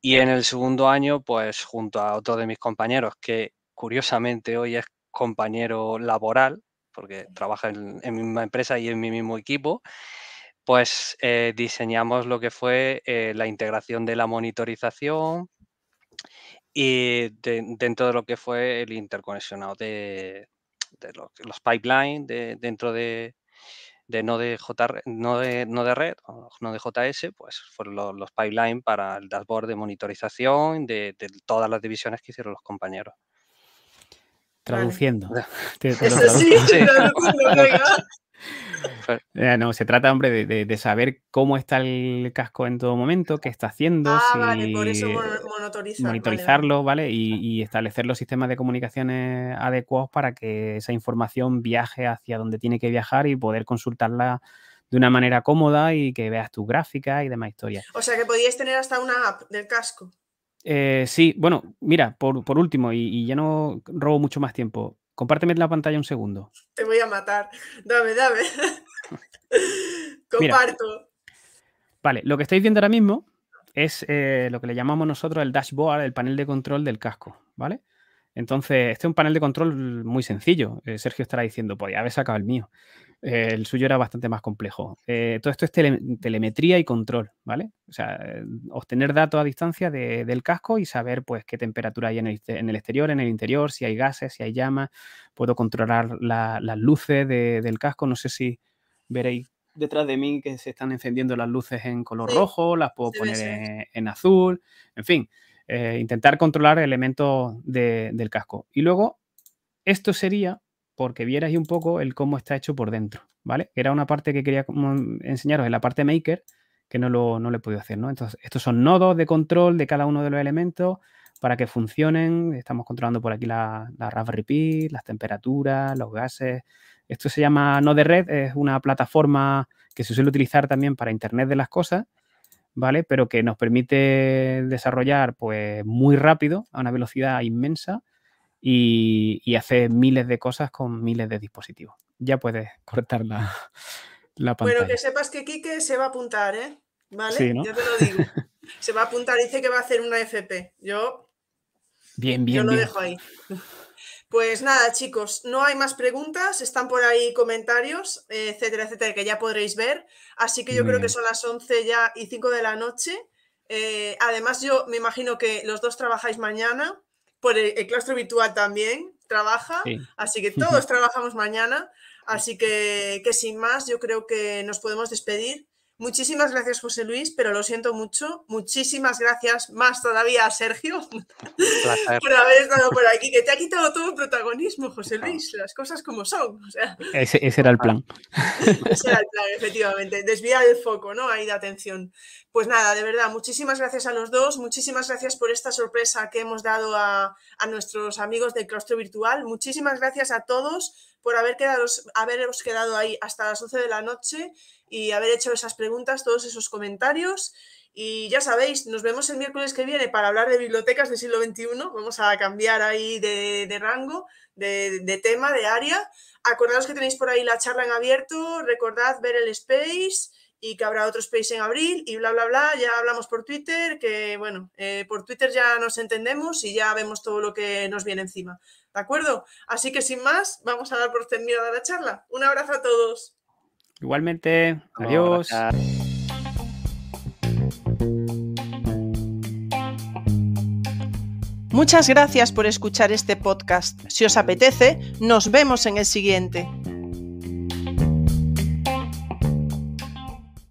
y en el segundo año pues junto a otro de mis compañeros que curiosamente hoy es compañero laboral porque trabaja en, en mi misma empresa y en mi mismo equipo, pues eh, diseñamos lo que fue eh, la integración de la monitorización y dentro de lo que fue el interconexionado de, los, pipelines dentro de, de no de, no de, no de red, no de JS, pues fueron los, pipelines para el dashboard de monitorización de, todas las divisiones que hicieron los compañeros. Traduciendo. sí, no, se trata, hombre, de, saber cómo está el casco en todo momento, qué está haciendo, ah, por eso monitorizarlo, ¿vale? Y, establecer los sistemas de comunicaciones adecuados para que esa información viaje hacia donde tiene que viajar y poder consultarla de una manera cómoda y que veas tu gráfica y demás historias. O sea que podíais tener hasta una app del casco. Eh, sí, bueno, mira, por, último, y, y, ya no robo mucho más tiempo, compárteme la pantalla un segundo. Te voy a matar. Dame, dame. Comparto. vale, lo que estáis viendo ahora mismo es eh, lo que le llamamos nosotros el dashboard, el panel de control del casco, ¿vale? Entonces, este es un panel de control muy sencillo. Eh, Sergio estará diciendo, pues ya habéis sacado el mío. Eh, el suyo era bastante más complejo. todo esto es telemetría y control, ¿vale? O sea, obtener datos a distancia del casco y saber, pues, qué temperatura hay en el, exterior, en el interior, si hay gases, si hay llamas. Puedo controlar las luces del casco. No sé si veréis detrás de mí que se están encendiendo las luces en color rojo, las puedo poner en, azul, en fin, eh, intentar controlar elementos del casco. Y luego, esto sería porque vierais un poco el cómo está hecho por dentro, ¿vale? Era una parte que quería enseñaros en la parte maker que no lo, no he podido hacer, ¿no? Entonces, estos son nodos de control de cada uno de los elementos para que funcionen. Estamos controlando por aquí la, la Raspberry las temperaturas, los gases, esto se llama Node Red, es una plataforma que se suele utilizar también para Internet de las cosas, ¿vale? Pero que nos permite desarrollar pues muy rápido, a una velocidad inmensa y, hacer miles de cosas con miles de dispositivos. Ya puedes cortar la, la pantalla. Bueno, que sepas que Quique se va a apuntar, ¿eh? ¿Vale? Sí, Ya te lo digo. se va a apuntar, dice que va a hacer una FP. Yo... Bien, bien, Yo lo dejo ahí. Pues nada, chicos, no hay más preguntas, están por ahí comentarios, etcétera, etcétera, que ya podréis ver. Así que yo creo que son las 11 ya y 5 de la noche. Eh, además, yo me imagino que los dos trabajáis mañana, por el, claustro virtual también trabaja, así que todos trabajamos mañana. Así que, que sin más, yo creo que nos podemos despedir. Muchísimas gracias, José Luis, pero lo siento mucho. Muchísimas gracias más todavía a Sergio por haber estado por aquí, que te ha quitado todo el protagonismo, José Luis, las cosas como son. ese, era el plan. ese era el plan, efectivamente. Desviar el foco, ¿no? Ahí de atención. Pues nada, de verdad, muchísimas gracias a los dos, muchísimas gracias por esta sorpresa que hemos dado a, a nuestros amigos del claustro virtual. Muchísimas gracias a todos por haber quedado, haberos quedado ahí hasta las 11 de la noche y haber hecho esas preguntas, todos esos comentarios. Y ya sabéis, nos vemos el miércoles que viene para hablar de bibliotecas del siglo XXI. Vamos a cambiar ahí de, rango, de, tema, de área. Acordaos que tenéis por ahí la charla en abierto. Recordad ver el space y que habrá otro space en abril y bla, bla, bla. Ya hablamos por Twitter, que bueno, eh, por Twitter ya nos entendemos y ya vemos todo lo que nos viene encima. ¿De acuerdo? Así que sin más, vamos a dar por terminada la charla. Un abrazo a todos. Igualmente, adiós. Muchas gracias por escuchar este podcast. Si os apetece, nos vemos en el siguiente.